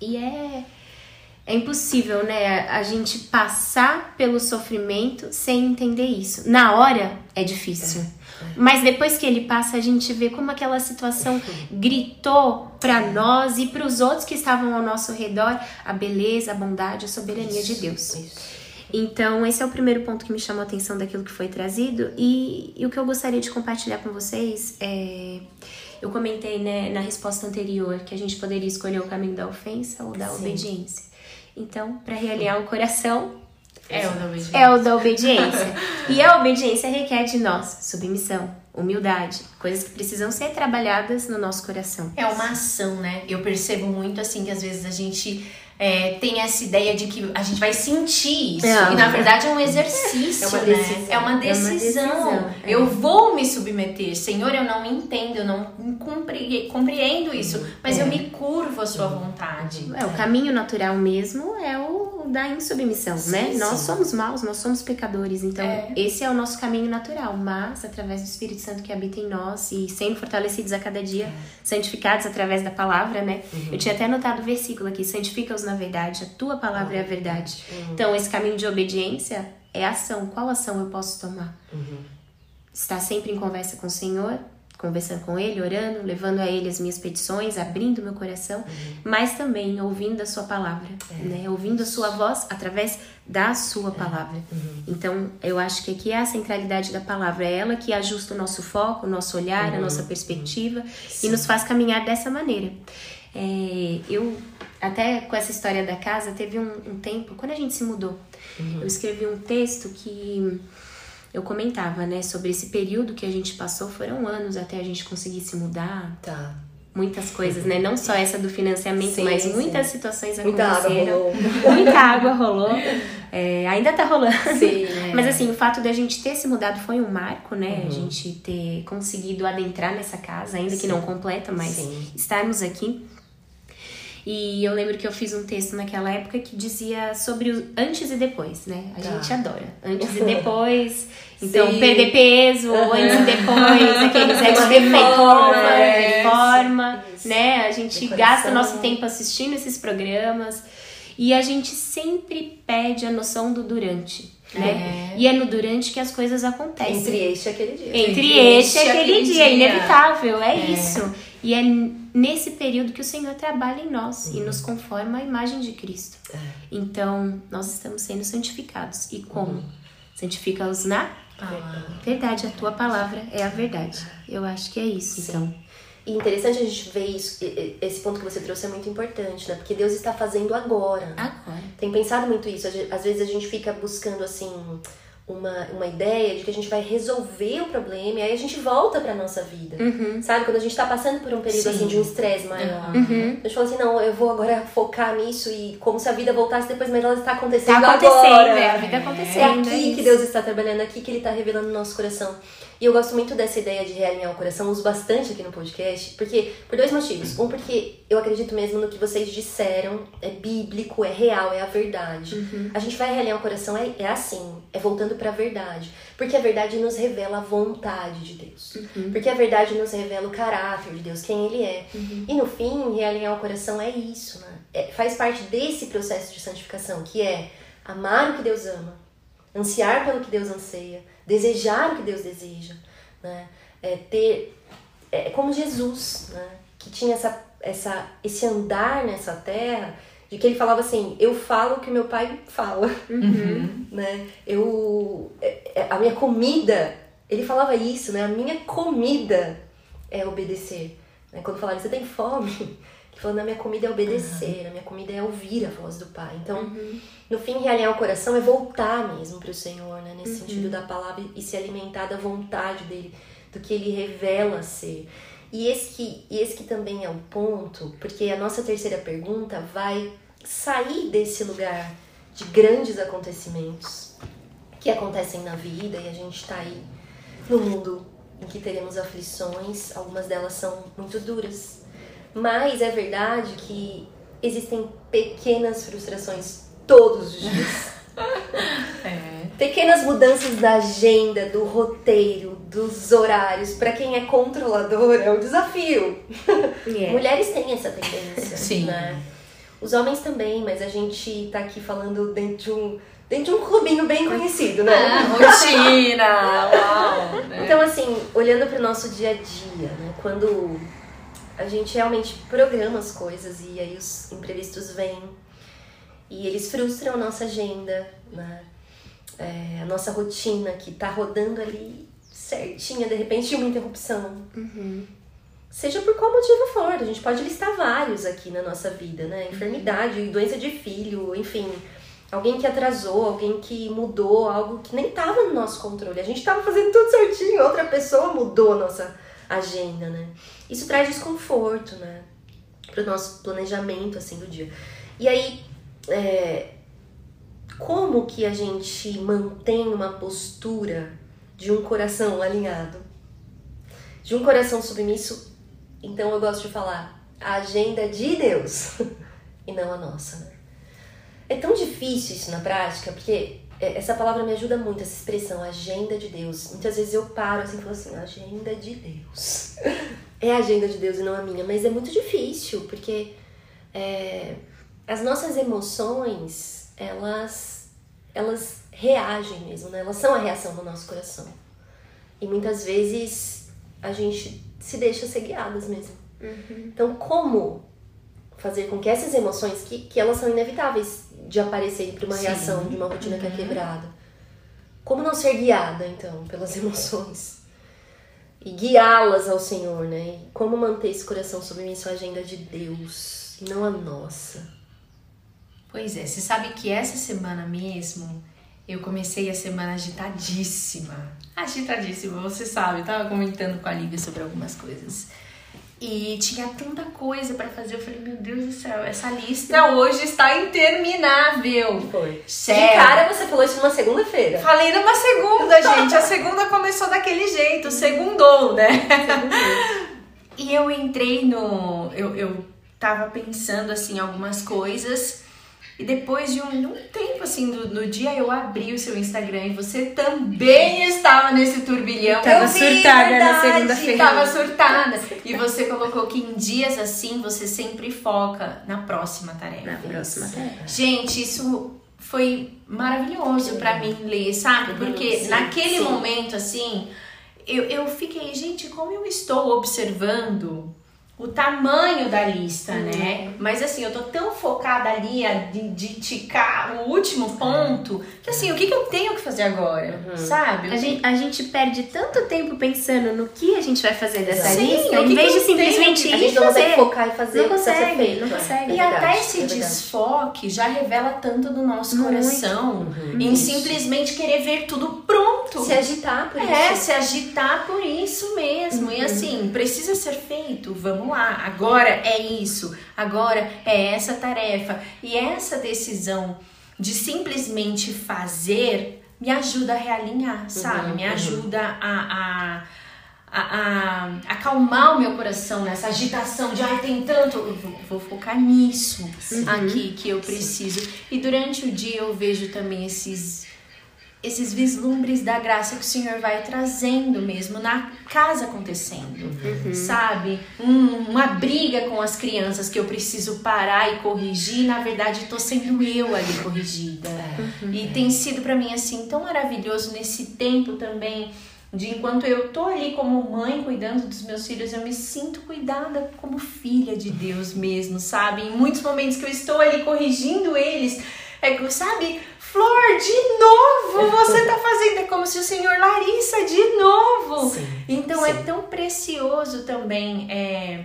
E é, é impossível, né, a gente passar pelo sofrimento sem entender isso. Na hora é difícil. Mas depois que ele passa, a gente vê como aquela situação gritou para nós e para os outros que estavam ao nosso redor a beleza, a bondade, a soberania de Deus. Isso. Então, esse é o primeiro ponto que me chamou a atenção daquilo que foi trazido. E, e o que eu gostaria de compartilhar com vocês é. Eu comentei né, na resposta anterior que a gente poderia escolher o caminho da ofensa ou da Sim. obediência. Então, para realinhar o coração, É o da obediência. é o da obediência. e a obediência requer de nós submissão, humildade, coisas que precisam ser trabalhadas no nosso coração. É uma ação, né? Eu percebo muito assim que às vezes a gente é, tem essa ideia de que a gente vai sentir isso. É. E na verdade é um exercício, É uma né? decisão. É uma É uma decisão. decisão, é. Eu vou me submeter. Senhor, eu não entendo, eu não compre- compreendo isso, mas É. eu me curvo à sua vontade. É, o caminho natural mesmo é o da insubmissão, Sim, né? sim. Nós somos maus, nós somos pecadores, então É. esse é o nosso caminho natural, mas através do Espírito Santo que habita em nós e sendo fortalecidos a cada dia, É. santificados através da palavra, né? Uhum. Eu tinha até anotado o versículo aqui, santifica-os na verdade, a tua palavra é a verdade. Uhum. Então esse caminho de obediência é ação. Qual ação eu posso tomar? Uhum. Estar sempre em conversa com o Senhor, conversando com Ele, orando, levando a Ele as minhas petições, abrindo meu coração, mas também ouvindo a Sua palavra, né? Ouvindo a Sua voz através da Sua palavra. Então, eu acho que aqui é a centralidade da palavra, é ela que ajusta o nosso foco, o nosso olhar, a nossa perspectiva e nos faz caminhar dessa maneira. É, eu, até com essa história da casa, teve um, um tempo, quando a gente se mudou, eu escrevi um texto que eu comentava, né, sobre esse período que a gente passou, foram anos até a gente conseguir se mudar, Tá. muitas coisas, né, não só essa do financiamento, Sim, mas sim. muitas situações Muita água aconteceram, rolou. muita água rolou, é, ainda tá rolando. Sim. Mas assim, o fato da gente ter se mudado foi um marco, né? Uhum. A gente ter conseguido adentrar nessa casa, ainda que não completa, mas estarmos aqui. E eu lembro que eu fiz um texto naquela época que dizia sobre o antes e depois, né? A Tá. gente adora. Antes e depois. Então, Sim. perder peso, Uhum. antes e depois, aqueles ex reforma, reforma, é, reforma, isso. né? A gente Decoração. gasta nosso tempo assistindo esses programas. E a gente sempre pede a noção do durante, né? É. E é no durante que as coisas acontecem. Entre este e aquele dia. Entre Entre este e aquele aquele dia, é dia. inevitável, é, É. isso. E é nesse período que o Senhor trabalha em nós Uhum. e nos conforma à imagem de Cristo. É. Então, nós estamos sendo santificados. E como? Uhum. Santifica-os na Ah, verdade. A tua palavra é a verdade. Eu acho que é isso, então. E interessante a gente ver isso, esse ponto que você trouxe é muito importante, né? Porque Deus está fazendo agora. Agora. Tem pensado muito isso. Às vezes a gente fica buscando, assim, uma, uma ideia de que a gente vai resolver o problema e aí a gente volta pra nossa vida. Uhum. Sabe? Quando a gente tá passando por um período, Sim. assim, de um estresse maior. Uhum. A gente fala assim, não, eu vou agora focar nisso e como se a vida voltasse depois, mas ela está acontecendo Tá acontecendo, agora. é a vida É acontecendo. aqui isso. que Deus está trabalhando, aqui que Ele está revelando no nosso coração. E eu gosto muito dessa ideia de realinhar o coração, uso bastante aqui no podcast, porque por dois motivos. Um, porque eu acredito mesmo no que vocês disseram, é bíblico, é real, é a verdade. Uhum. A gente vai realinhar o coração, é, é assim, é voltando para a verdade. Porque a verdade nos revela a vontade de Deus. Uhum. Porque a verdade nos revela o caráter de Deus, quem Ele é. Uhum. E no fim, realinhar o coração é isso, né? É, faz parte desse processo de santificação, que é amar o que Deus ama, ansiar pelo que Deus anseia, desejar o que Deus deseja, né? É ter é como Jesus, né? Que tinha essa, essa esse andar nessa terra de que ele falava assim, eu falo o que meu pai fala, uhum. né? Eu, é, é, a minha comida, ele falava isso, né? A minha comida é obedecer. Né? Quando falaram, você tem fome? Ele falou, a minha comida é obedecer, uhum. a minha comida é ouvir a voz do pai. Então, uhum. no fim, realinhar o coração é voltar mesmo para o Senhor, né? Nesse uhum. sentido da palavra e se alimentar da vontade dele, do que ele revela ser. E esse que, esse que também é o ponto, porque a nossa terceira pergunta vai sair desse lugar de grandes acontecimentos que acontecem na vida e a gente está aí no mundo em que teremos aflições, algumas delas são muito duras. Mas é verdade que existem pequenas frustrações todos os dias. É. Pequenas mudanças da agenda, do roteiro, dos horários. Para quem é controlador, é um desafio. Yeah. Mulheres têm essa tendência. Sim. Né? Os homens também, mas a gente tá aqui falando dentro de um, dentro de um clubinho bem conhecido, né? Ah, rotina! uau! Né? Então, assim, olhando para o nosso dia a dia, né? Quando a gente realmente programa as coisas e aí os imprevistos vêm e eles frustram a nossa agenda, né? É, a nossa rotina que tá rodando ali certinha, de repente uma interrupção. Uhum. Seja por qual motivo for, a gente pode listar vários aqui na nossa vida, né? Enfermidade, doença de filho, enfim, alguém que atrasou, alguém que mudou, algo que nem estava no nosso controle. A gente estava fazendo tudo certinho, outra pessoa mudou a nossa agenda, né? Isso traz desconforto, né? Para o nosso planejamento, assim, do dia. E aí, é, como que a gente mantém uma postura de um coração alinhado? De um coração submisso então eu gosto de falar a agenda de Deus e não a nossa. Né? É tão difícil isso na prática, porque é, essa palavra me ajuda muito, essa expressão, agenda de Deus. Muitas vezes eu paro assim e falo assim, agenda de Deus. É a agenda de Deus e não a minha, mas é muito difícil, porque é, as nossas emoções, elas, elas reagem mesmo, né? Elas são a reação do nosso coração. E muitas vezes a gente se deixa ser guiadas mesmo. Uhum. Então, como fazer com que essas emoções, que, que elas são inevitáveis de aparecerem para uma Sim. reação de uma rotina uhum. que é uhum. quebrada, como não ser guiada, então, pelas emoções? E guiá-las ao Senhor, né? E como manter esse coração submisso à agenda de Deus e não a nossa. Pois é, você sabe que essa semana mesmo eu comecei a semana agitadíssima. Agitadíssima, você sabe, tava comentando com a Lívia sobre algumas coisas. E tinha tanta coisa para fazer. Eu falei, meu Deus do céu, essa lista hoje está interminável. Foi. Sério. De cara você falou isso numa segunda-feira. Falei numa segunda, gente. A segunda começou daquele jeito, segundou, né? e eu entrei no. Eu, eu tava pensando assim algumas coisas. E depois de um, um tempo, assim, do, do, dia, eu abri o seu Instagram e você também estava nesse turbilhão. Tava surtada verdade, na segunda-feira. Tava surtada. E você colocou que em dias assim, você sempre foca na próxima tarefa. Na próxima tarefa. Gente, isso foi maravilhoso para mim ler, sabe? Porque sim, naquele sim. momento, assim, eu, eu fiquei, gente, como eu estou observando o tamanho da lista, uhum. né? Mas assim, eu tô tão focada ali de, de ticar o último ponto que assim, o que, que eu tenho que fazer agora? Uhum. Sabe? A gente, a gente perde tanto tempo pensando no que a gente vai fazer dessa Sim, lista, em vez de simplesmente ir a gente não fazer. consegue focar e fazer não consegue, feito, não né? consegue. É e até esse é desfoque já revela tanto do nosso Muito. coração uhum. em isso. simplesmente querer ver tudo pronto. Se agitar por é, isso. É, se agitar por isso mesmo. E uhum. assim, precisa ser feito, vamos lá, agora é isso, agora é essa tarefa. E essa decisão de simplesmente fazer me ajuda a realinhar, sabe? Uhum, me uhum. ajuda a, a, a, a, acalmar o meu coração nessa agitação de ai, tem tanto. Eu vou, vou focar nisso uhum. aqui que eu preciso. Sim. E durante o dia eu vejo também esses esses vislumbres da graça que o Senhor vai trazendo mesmo na casa acontecendo, uhum. sabe? Um, uma briga com as crianças que eu preciso parar e corrigir, na verdade tô sendo eu ali corrigida. Uhum. E tem sido para mim assim tão maravilhoso nesse tempo também de enquanto eu tô ali como mãe cuidando dos meus filhos, eu me sinto cuidada como filha de Deus mesmo, sabe? Em muitos momentos que eu estou ali corrigindo eles, é, sabe? Flor, de novo você tá fazendo. É como se o Senhor Larissa, de novo. Sim, então é sim. é tão precioso também é,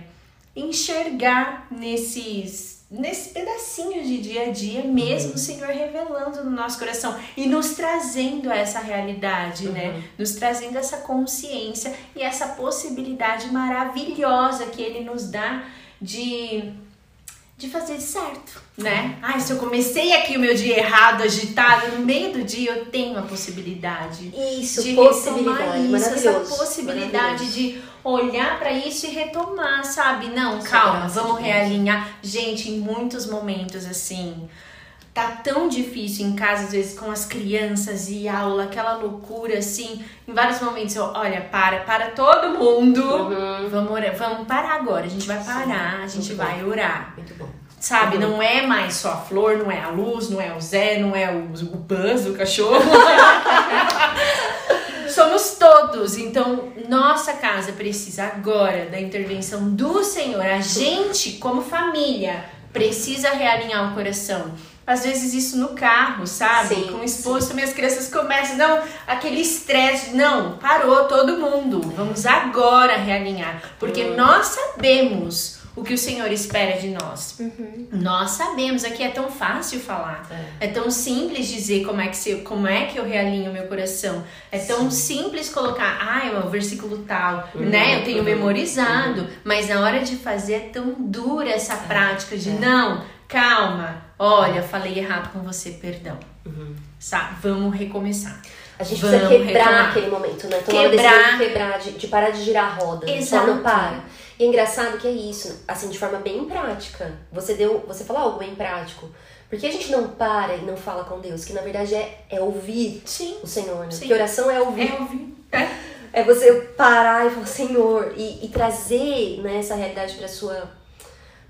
enxergar nesses nesse pedacinho de dia a dia, mesmo uhum. o Senhor revelando no nosso coração e nos trazendo essa realidade, né? uhum. né? Nos trazendo essa consciência e essa possibilidade maravilhosa que Ele nos dá de de fazer certo, né? Ai, se eu comecei aqui o meu dia errado, agitado, no meio do dia eu tenho a possibilidade isso, de possibilidade, isso, essa possibilidade de olhar para isso e retomar, sabe? Não, calma, vamos realinhar. Gente, em muitos momentos assim, tá tão difícil em casa, às vezes, com as crianças e aula, aquela loucura, assim. Em vários momentos eu, olha, para, para todo mundo. Uhum. Vamos orar, vamos parar agora. A gente vai parar, a gente Muito vai bom. orar. Muito bom. Sabe, uhum. não é mais só a flor, não é a luz, não é o Zé, não é o, o Buzz, o cachorro. Somos todos. Então, nossa casa precisa agora da intervenção do Senhor. A gente, como família, precisa realinhar o coração às vezes isso no carro, sabe? Sim, Com o esposo, também as crianças começam, não, aquele estresse, não, parou todo mundo, vamos agora realinhar, porque uhum. nós sabemos o que o Senhor espera de nós. Uhum. Nós sabemos, aqui é tão fácil falar, é. é, tão simples dizer como é que se, como é que eu realinho meu coração, é tão Sim. simples colocar, ah, é o versículo tal, uhum. né? Eu tenho uhum. memorizado, uhum. mas na hora de fazer é tão dura essa é. prática de é. não calma, olha, falei errado com você, perdão. Uhum. Sabe? Vamos recomeçar. A gente Vamos precisa quebrar retomar. aquele momento, né? Tomar quebrar. De quebrar, de, de, parar de girar a roda. Exato. Só não para. E é engraçado que é isso, assim, de forma bem prática. Você deu, você falou algo bem prático. Porque a gente não para e não fala com Deus, que na verdade é, é ouvir Sim. o Senhor, né? Sim. Porque oração é ouvir. É ouvir. É. é você parar e falar, Senhor, e, e trazer né, essa realidade para sua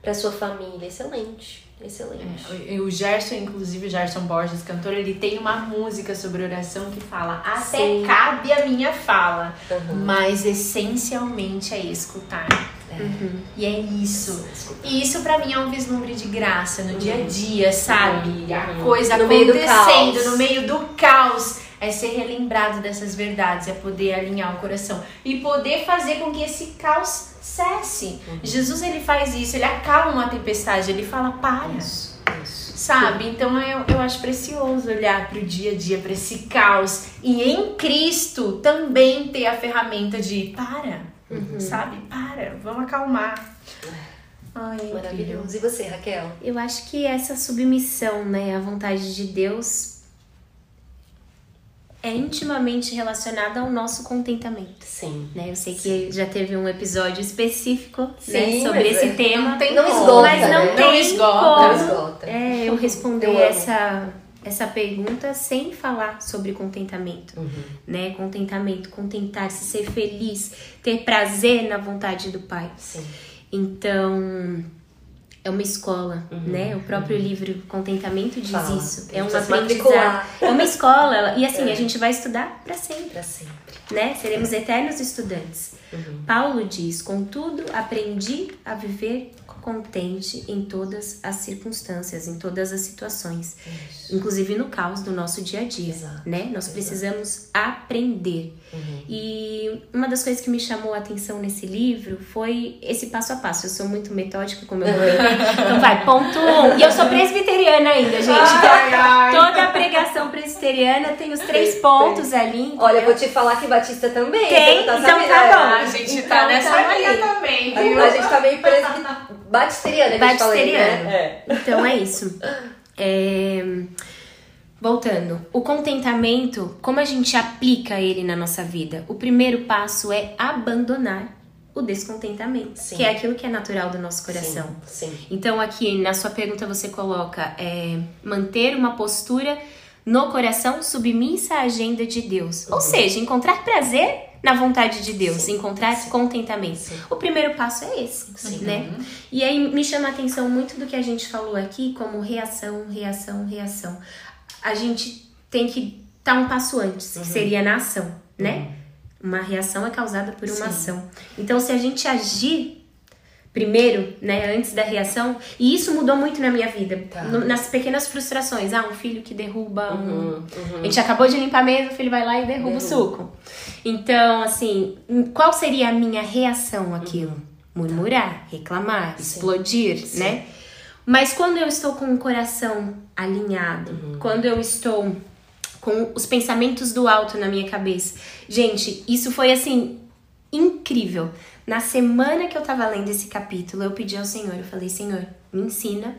para sua família. Excelente. Excelente. É, o Gerson, inclusive, o Gerson Borges, cantor, ele tem uma música sobre oração que fala até Sim. cabe a minha fala, uhum. mas essencialmente é escutar. É. Uhum. E é isso. E isso para mim é um vislumbre de graça no uhum. dia a uhum. dia, sabe? Uhum. A coisa no acontecendo meio no meio do caos. É ser relembrado dessas verdades, é poder alinhar o coração e poder fazer com que esse caos cesse. Uhum. Jesus ele faz isso, ele acalma uma tempestade, ele fala para. Isso, isso. Sabe? Então eu, eu acho precioso olhar para o dia a dia, para esse caos e em Cristo também ter a ferramenta de para, uhum. sabe? Para, vamos acalmar. Ai, Maravilhoso. E você, Raquel? Eu acho que essa submissão, né, à vontade de Deus é intimamente relacionada ao nosso contentamento. Sim. Né? Eu sei que já teve um episódio específico né, Sim, né, sobre esse é. tema. Não, tem não esgota, mas não né? tem não esgota. como não esgota. É, eu responder eu essa, essa pergunta sem falar sobre contentamento. Uhum. Né? Contentamento, contentar-se, ser feliz, ter prazer na vontade do Pai. Sim. Então é uma escola, uhum, né? O próprio uhum. livro Contentamento diz Fala, isso. É um aprendizado. É uma escola. E assim, é. a gente vai estudar para sempre. Para sempre. Né? Seremos eternos estudantes. Uhum. Paulo diz: Contudo, aprendi a viver contente em todas as circunstâncias, em todas as situações, Isso. inclusive no caos do nosso dia a dia, Exato. né? Nós Exato. precisamos aprender. Uhum. E uma das coisas que me chamou a atenção nesse livro foi esse passo a passo. Eu sou muito metódica, como eu falei. então vai, ponto um. E eu sou presbiteriana ainda, gente. Ai, ai. Toda a pregação presbiteriana tem os três pontos ali. Olha, eu vou te falar que Batista também. Tem, tá então tá bom. A gente então, tá nessa tá linha também. A gente tá meio presbiteriana Batisteriana, Batisteriana. Né? É. Então é isso. É... Voltando, o contentamento, como a gente aplica ele na nossa vida? O primeiro passo é abandonar o descontentamento, sim. que é aquilo que é natural do nosso coração. Sim, sim. Então aqui na sua pergunta você coloca é, manter uma postura no coração submissa à agenda de Deus. Uhum. Ou seja, encontrar prazer na vontade de Deus, Sim. encontrar Sim. contentamento. Sim. O primeiro passo é esse, né? Uhum. E aí me chama a atenção muito do que a gente falou aqui como reação, reação, reação. A gente tem que estar tá um passo antes, uhum. que seria na ação, né? Uhum. Uma reação é causada por uma ação. Então, se a gente agir primeiro, né, antes da reação. E isso mudou muito na minha vida. Tá. No, nas pequenas frustrações. Ah, um filho que derruba uhum, um... Uhum. A gente acabou de limpar a mesa, o filho vai lá e derruba, derruba. o suco. Então, assim, qual seria a minha reação àquilo? Uhum. Murmurar, reclamar, Sim. explodir, Sim. né? Mas quando eu estou com o coração alinhado, uhum. quando eu estou com os pensamentos do alto na minha cabeça. Gente, isso foi assim incrível. Na semana que eu tava lendo esse capítulo, eu pedi ao Senhor, eu falei, Senhor, me ensina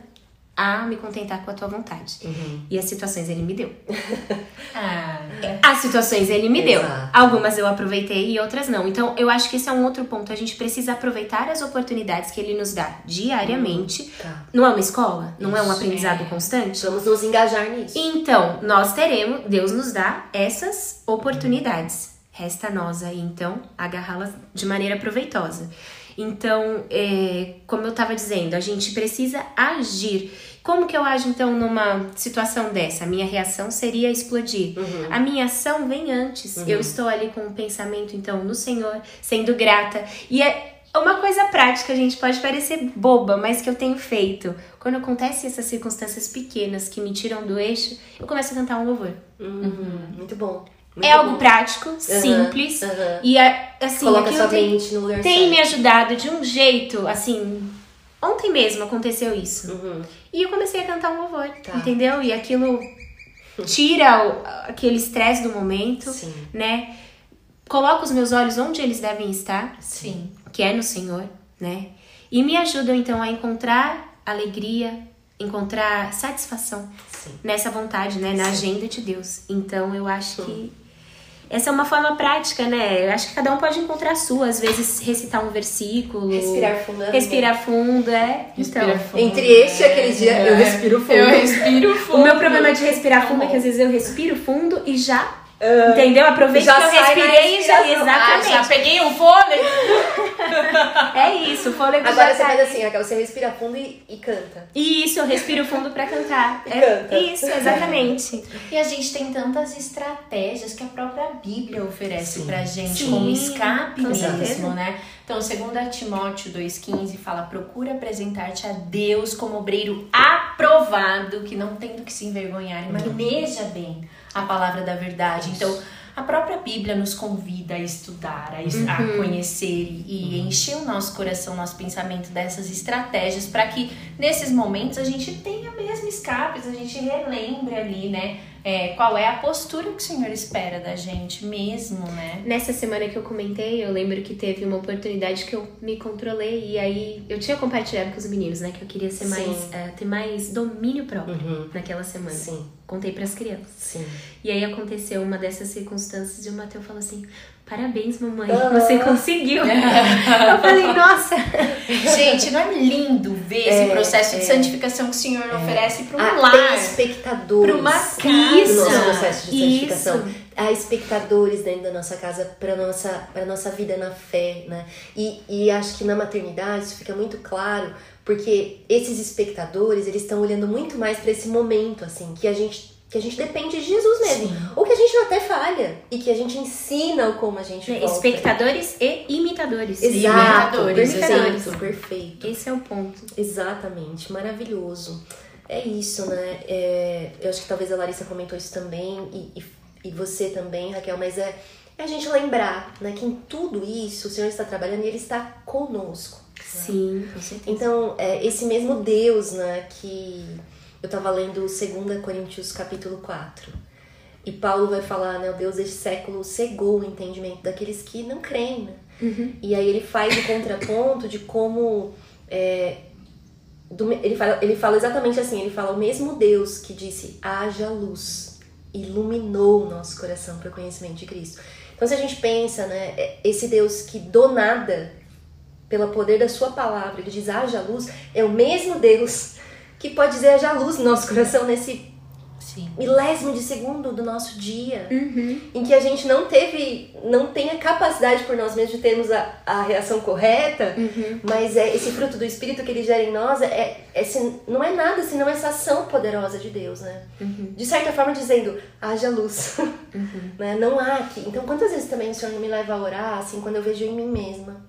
a me contentar com a tua vontade. Uhum. E as situações ele me deu. ah, as situações ele me Exato. deu. Algumas eu aproveitei e outras não. Então, eu acho que esse é um outro ponto. A gente precisa aproveitar as oportunidades que ele nos dá diariamente. Uhum. Tá. Não é uma escola? Não Isso. é um aprendizado é. constante? Vamos nos engajar nisso. Então, nós teremos, Deus nos dá essas oportunidades. Resta a nós aí, então, agarrá-las de maneira proveitosa. Então, é, como eu estava dizendo, a gente precisa agir. Como que eu ajo, então, numa situação dessa? A minha reação seria explodir. Uhum. A minha ação vem antes. Uhum. Eu estou ali com o um pensamento, então, no Senhor, sendo grata. E é uma coisa prática, gente, pode parecer boba, mas que eu tenho feito. Quando acontecem essas circunstâncias pequenas que me tiram do eixo, eu começo a cantar um louvor. Uhum. Muito bom. Muito é algo prático, uhum, simples. Uhum. E assim, Coloca sua tem, mente no lugar tem certo. me ajudado de um jeito, assim. Ontem mesmo aconteceu isso. Uhum. E eu comecei a cantar um louvor, tá. entendeu? E aquilo tira o, aquele estresse do momento, Sim. né? Coloca os meus olhos onde eles devem estar, Sim. que é no Senhor, né? E me ajudam então a encontrar alegria, encontrar satisfação Sim. nessa vontade, né? Na Sim. agenda de Deus. Então eu acho que essa é uma forma prática, né? Eu acho que cada um pode encontrar a sua. Às vezes recitar um versículo. Respirar fundo. Respirar fundo, é. Respirar então, fundo. Entre este e aquele dia, é. eu respiro fundo. Eu respiro fundo. O meu problema de respirar fundo é que às vezes eu respiro fundo e já Uh, Entendeu? Aproveita que eu respirei e já. Exatamente. Ah, já peguei um fôlego. é isso, o fôlego Agora você tá faz assim, Raquel, você respira fundo e, e canta. Isso, eu respiro fundo pra cantar. E é, canta. Isso, exatamente. e a gente tem tantas estratégias que a própria Bíblia oferece Sim. pra gente Sim, como escape mesmo, né? Então, segundo Timóteo 2,15, fala: procura apresentar-te a Deus como obreiro aprovado, que não tem do que se envergonhar, e maneja bem a palavra da verdade. Então, a própria Bíblia nos convida a estudar, a, uhum. a conhecer e uhum. encher o nosso coração, nosso pensamento dessas estratégias para que nesses momentos a gente tenha mesmo escapes, a gente relembre ali, né? É, qual é a postura que o Senhor espera da gente mesmo, né? Nessa semana que eu comentei, eu lembro que teve uma oportunidade que eu me controlei e aí eu tinha compartilhado com os meninos, né? Que eu queria ser mais, uh, ter mais domínio próprio uhum. naquela semana. Sim. Contei para as crianças. Sim. E aí aconteceu uma dessas circunstâncias e o Matheus falou assim: Parabéns, mamãe, você conseguiu. eu falei, nossa. Gente, não é lindo ver é, esse processo é, de santificação que o Senhor é. oferece para um ah, lar. Para uma casa. Isso. Processo de santificação. Isso. Há espectadores dentro da nossa casa para nossa para nossa vida na fé, né? E, e acho que na maternidade isso fica muito claro, porque esses espectadores, eles estão olhando muito mais para esse momento assim, que a gente que a gente depende de Jesus mesmo. Sim. Ou que a gente até falha. E que a gente ensina como a gente é, Espectadores e imitadores. Exato. Imitadores. Perfeito, perfeito. Esse é o ponto. Exatamente. Maravilhoso. É isso, né? É, eu acho que talvez a Larissa comentou isso também. E, e, e você também, Raquel. Mas é, é a gente lembrar né, que em tudo isso o Senhor está trabalhando e Ele está conosco. Sim, com certeza. Então, é, esse mesmo Deus, né, que eu estava lendo 2 Coríntios capítulo 4. E Paulo vai falar, né, o Deus deste século cegou o entendimento daqueles que não creem, né? Uhum. E aí ele faz o contraponto de como é, do, ele, fala, ele fala exatamente assim, ele fala o mesmo Deus que disse haja luz, iluminou o nosso coração para o conhecimento de Cristo. Então se a gente pensa, né, é, esse Deus que do nada, pelo poder da sua palavra, ele diz haja luz, é o mesmo Deus que pode dizer haja luz no nosso coração nesse Sim. milésimo de segundo do nosso dia, Uhum. em que a gente não teve, não tem a capacidade por nós mesmos de termos a, a reação correta, Uhum. mas é esse fruto do Espírito que ele gera em nós é, é não é nada senão essa ação poderosa de Deus, né? Uhum. De certa forma dizendo, haja luz, né? Não há aqui. Então quantas vezes também o Senhor não me leva a orar, assim, quando eu vejo em mim mesma?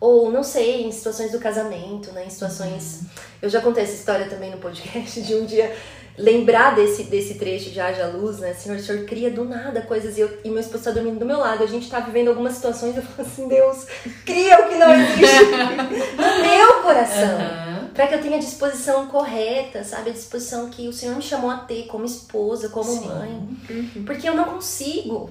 Ou, não sei, em situações do casamento, né? Em situações... Eu já contei essa história também no podcast, de um dia lembrar desse, desse trecho de Haja Luz, né? Senhor, o Senhor cria do nada coisas e, eu, e meu esposo tá dormindo do meu lado. A gente tá vivendo algumas situações e eu falo assim, Deus, cria o que não existe no meu coração. Aham. Pra que eu tenha a disposição correta, sabe? A disposição que o Senhor me chamou a ter como esposa, como Sim. mãe. Porque eu não consigo.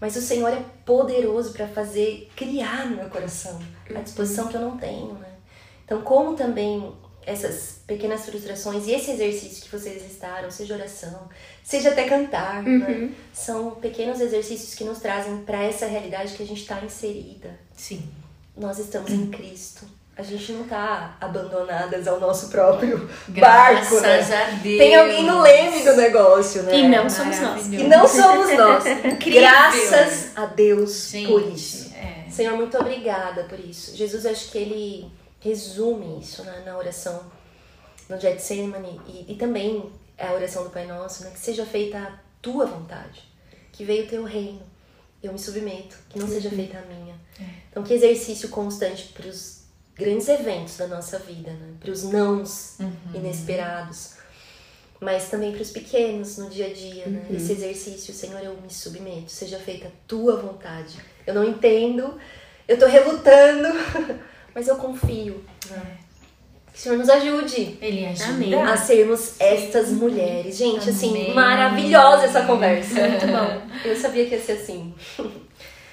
Mas o Senhor é poderoso pra fazer, criar no meu coração a disposição que eu não tenho, né? Então, como também essas pequenas frustrações e esse exercício que vocês listaram, seja oração, seja até cantar, né? São pequenos exercícios que nos trazem pra essa realidade que a gente está inserida. Sim. Nós estamos em Cristo. A gente não tá abandonadas ao nosso próprio barco, né? Graças a Deus. Tem alguém no leme do negócio, né? E não somos nós. E não somos nós. Graças a Deus Gente, por isso. é. Senhor, muito obrigada por isso. Jesus, acho que ele resume isso né, na oração no Getsemane e, e também a oração do Pai Nosso, né? Que seja feita a tua vontade, que veio o teu reino. Eu me submeto, que não seja feita a minha. Então, que exercício constante para os grandes eventos da nossa vida, né? Para os nãos inesperados, mas também para os pequenos no dia a dia, né? Esse exercício, Senhor, eu me submeto, seja feita a tua vontade. Eu não entendo, eu tô relutando, mas eu confio. Né? Que o Senhor nos ajude Ele ajuda. Amém. a sermos estas mulheres. Gente, assim, Amém. maravilhosa essa conversa. Muito bom. Eu sabia que ia ser assim.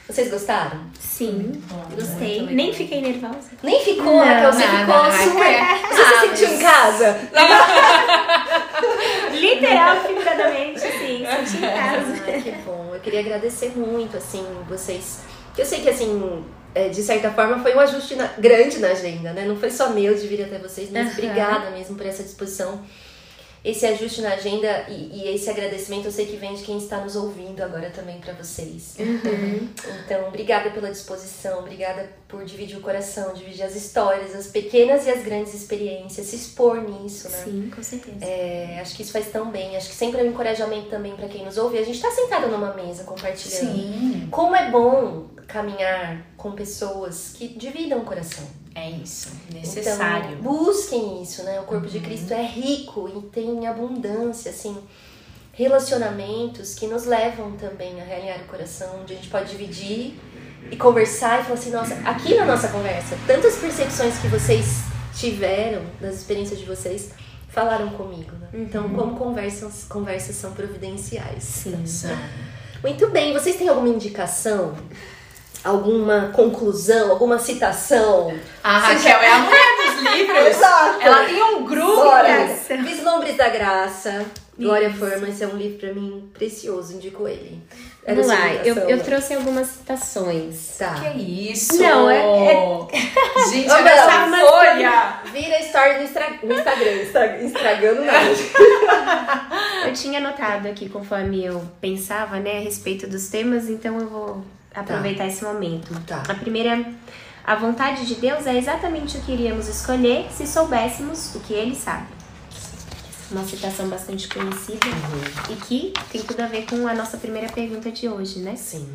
Vocês gostaram? Sim, bom, gostei. Nem fiquei nervosa. Nem ficou, Não, Raquel, você nada. ficou super. Você se Ah, sentiu em mas- casa? Literal, figuradamente, assim, senti em casa. Ai, que bom. Eu queria agradecer muito, assim, vocês. Que eu sei que, assim, de certa forma foi um ajuste na- grande na agenda, né? Não foi só meu de vir até vocês, mas Aham. obrigada mesmo por essa disposição. Esse ajuste na agenda e, e esse agradecimento eu sei que vem de quem está nos ouvindo agora também pra vocês. Então, obrigada pela disposição, obrigada por dividir o coração, dividir as histórias, as pequenas e as grandes experiências, se expor nisso, né? Sim, com certeza. É, acho que isso faz tão bem. Acho que sempre é um encorajamento também pra quem nos ouve. A gente tá sentada numa mesa compartilhando. Sim. Como é bom caminhar com pessoas que dividam o coração. É isso. Necessário. Então, busquem isso, né? O corpo de Cristo é rico e tem abundância, assim, relacionamentos que nos levam também a realinhar o coração, onde a gente pode dividir e conversar e falar assim, nossa, aqui na nossa conversa, tantas percepções que vocês tiveram das experiências de vocês falaram comigo, né? Então, como conversas, conversas são providenciais. Sim. Muito bem, vocês têm alguma indicação? Alguma conclusão, alguma citação? A Raquel é a mulher dos livros. Exato. Ela tem um grupo. Bora! Vislumbres da Graça. Glória Isso. Forma, esse é um livro pra mim precioso, indico ele. Era Vamos lá, eu, eu trouxe algumas citações. Tá. Que é isso? Não, é- Gente, Vamos olha essa folha. Vira story no, Instra- no Instagram. Estragando nada. Eu tinha anotado aqui conforme eu pensava, né, a respeito dos temas, então eu vou aproveitar esse momento. Tá. A primeira, a vontade de Deus é exatamente o que iríamos escolher se soubéssemos o que Ele sabe. Uma citação bastante conhecida e que tem tudo a ver com a nossa primeira pergunta de hoje, né? Sim.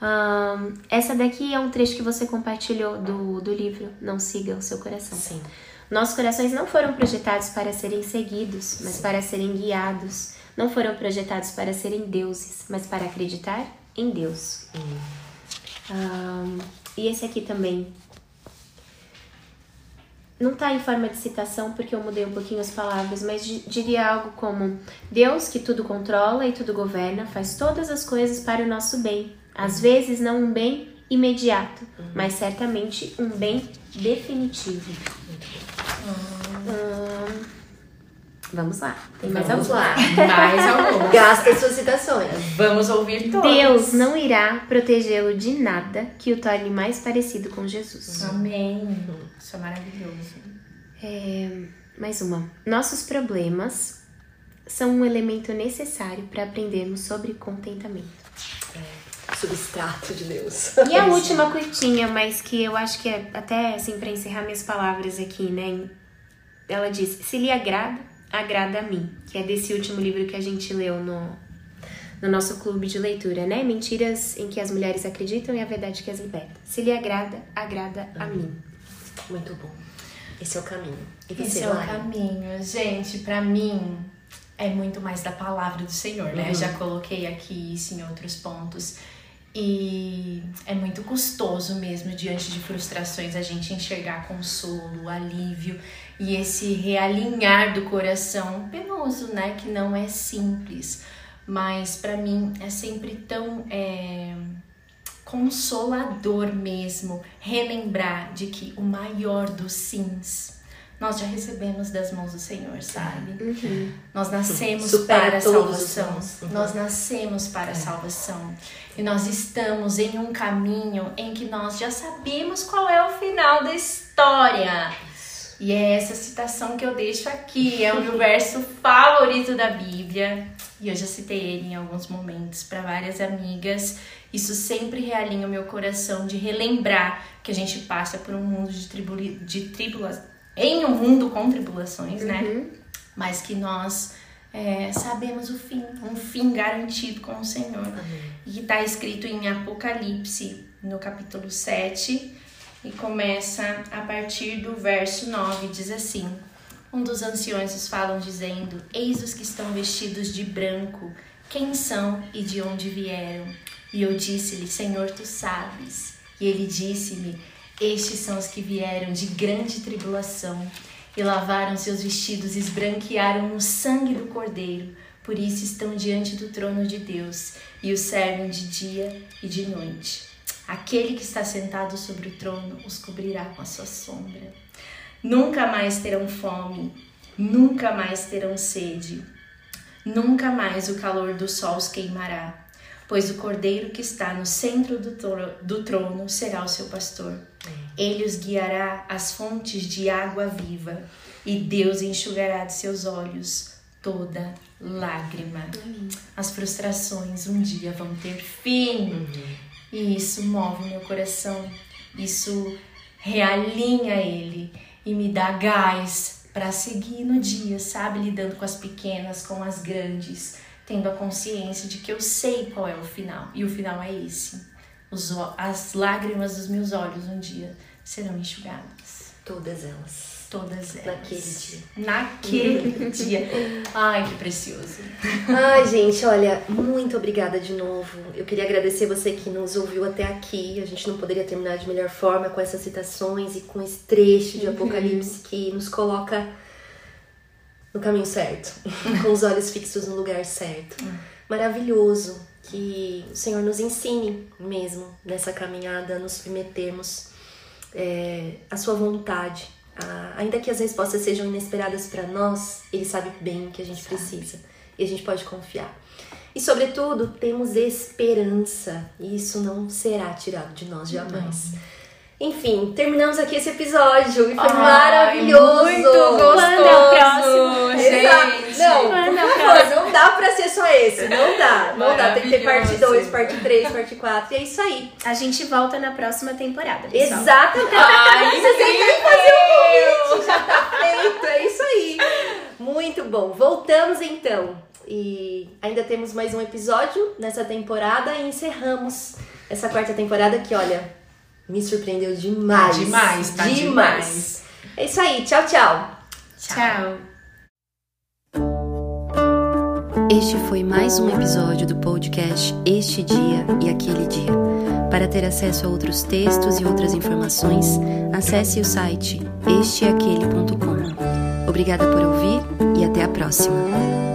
Ahn, essa daqui é um trecho que você compartilhou do, do livro Não Siga o Seu Coração. Sim. Nossos corações não foram projetados para serem seguidos, mas para serem guiados. Não foram projetados para serem deuses, mas para acreditar em Deus. Ahn, e esse aqui também. Não tá em forma de citação porque eu mudei um pouquinho as palavras, mas di- diria algo como: Deus, que tudo controla e tudo governa, faz todas as coisas para o nosso bem. Às vezes não um bem imediato, mas certamente um bem definitivo. Hum, vamos lá, tem mais Vamos lá. Mais algumas. Gasta suas citações. Vamos ouvir todas. Deus não irá protegê-lo de nada que o torne mais parecido com Jesus. Amém. Isso é maravilhoso. É, mais uma. Nossos problemas são um elemento necessário para aprendermos sobre contentamento. É, substrato de Deus. E a última curtinha, mas que eu acho que é até assim para encerrar minhas palavras aqui, né? Ela diz: "Se lhe agrada, agrada a mim", que é desse último livro que a gente leu no no nosso clube de leitura, né? Mentiras em que as mulheres acreditam e a verdade que as liberta. Se lhe agrada, agrada a mim. Muito bom. Esse é o caminho. E você, Esse é o caminho. Gente, para mim é muito mais da palavra do Senhor, né? Uhum. Já coloquei aqui isso em outros pontos. E é muito custoso mesmo, diante de frustrações, a gente enxergar consolo, alívio e esse realinhar do coração penoso, né? Que não é simples mas para mim é sempre tão é, consolador mesmo relembrar de que o maior dos sims nós já recebemos das mãos do Senhor, sabe? Uhum. Nós nascemos Supera para a salvação. Uhum. Nós nascemos para a é. salvação. E nós estamos em um caminho em que nós já sabemos qual é o final da história. E é essa citação que eu deixo aqui, é o meu verso favorito da Bíblia. E eu já citei ele em alguns momentos para várias amigas. Isso sempre realinha o meu coração de relembrar que a gente passa por um mundo de, tribula de tribulações, em um mundo com tribulações, né? uhum. né? Mas que nós é, sabemos o fim, um fim garantido com o Senhor. Uhum. E que está escrito em Apocalipse, no capítulo 7, e começa a partir do verso 9, diz assim: Um dos anciões falam dizendo: Eis os que estão vestidos de branco, quem são e de onde vieram? E eu disse-lhe: Senhor, tu sabes. E ele disse-me: Estes são os que vieram de grande tribulação e lavaram seus vestidos e esbranquearam no sangue do Cordeiro. Por isso estão diante do trono de Deus e o servem de dia e de noite. Aquele que está sentado sobre o trono os cobrirá com a sua sombra. Nunca mais terão fome, nunca mais terão sede, nunca mais o calor do sol os queimará, pois o cordeiro que está no centro do, do trono será o seu pastor. Ele os guiará às fontes de água viva, e Deus enxugará de seus olhos toda lágrima. As frustrações um dia vão ter fim. Uhum. E isso move meu coração, isso realinha ele e me dá gás para seguir no dia, sabe? Lidando com as pequenas, com as grandes, tendo a consciência de que eu sei qual é o final. E o final é esse. Os, as lágrimas dos meus olhos um dia serão enxugadas. Todas elas todas elas. Naquele dia. Naquele dia. Ai, que precioso. Ai, gente, olha, muito obrigada de novo. Eu queria agradecer você que nos ouviu até aqui. A gente não poderia terminar de melhor forma com essas citações e com esse trecho de uhum. Apocalipse que nos coloca no caminho certo, com os olhos fixos no lugar certo. Uhum. Maravilhoso que o Senhor nos ensine mesmo nessa caminhada, nos submetermos é, à sua vontade, ah, ainda que as respostas sejam inesperadas para nós, ele sabe bem o que a gente sabe. precisa e a gente pode confiar. E, sobretudo, temos esperança e isso não será tirado de nós jamais. Não. Enfim, terminamos aqui esse episódio e foi Ai, maravilhoso. Muito gostoso. Quando é o próximo, gente? Não, Quando por favor, não dá pra ser só esse. Não dá. Não dá. Tem que ter parte 2, parte 3, parte 4. E é isso aí. A gente volta na próxima temporada. Pessoal. Exatamente. Ai, Você tem que fazer o convite. Já tá feito. É isso aí. Muito bom. Voltamos então. E ainda temos mais um episódio nessa temporada e encerramos essa quarta temporada que, olha me surpreendeu demais. Demais, tá demais. demais. É isso aí. Tchau, tchau. Tchau. Este foi mais um episódio do podcast Este Dia e Aquele Dia. Para ter acesso a outros textos e outras informações, acesse o site esteaquele.com. Obrigada por ouvir e até a próxima.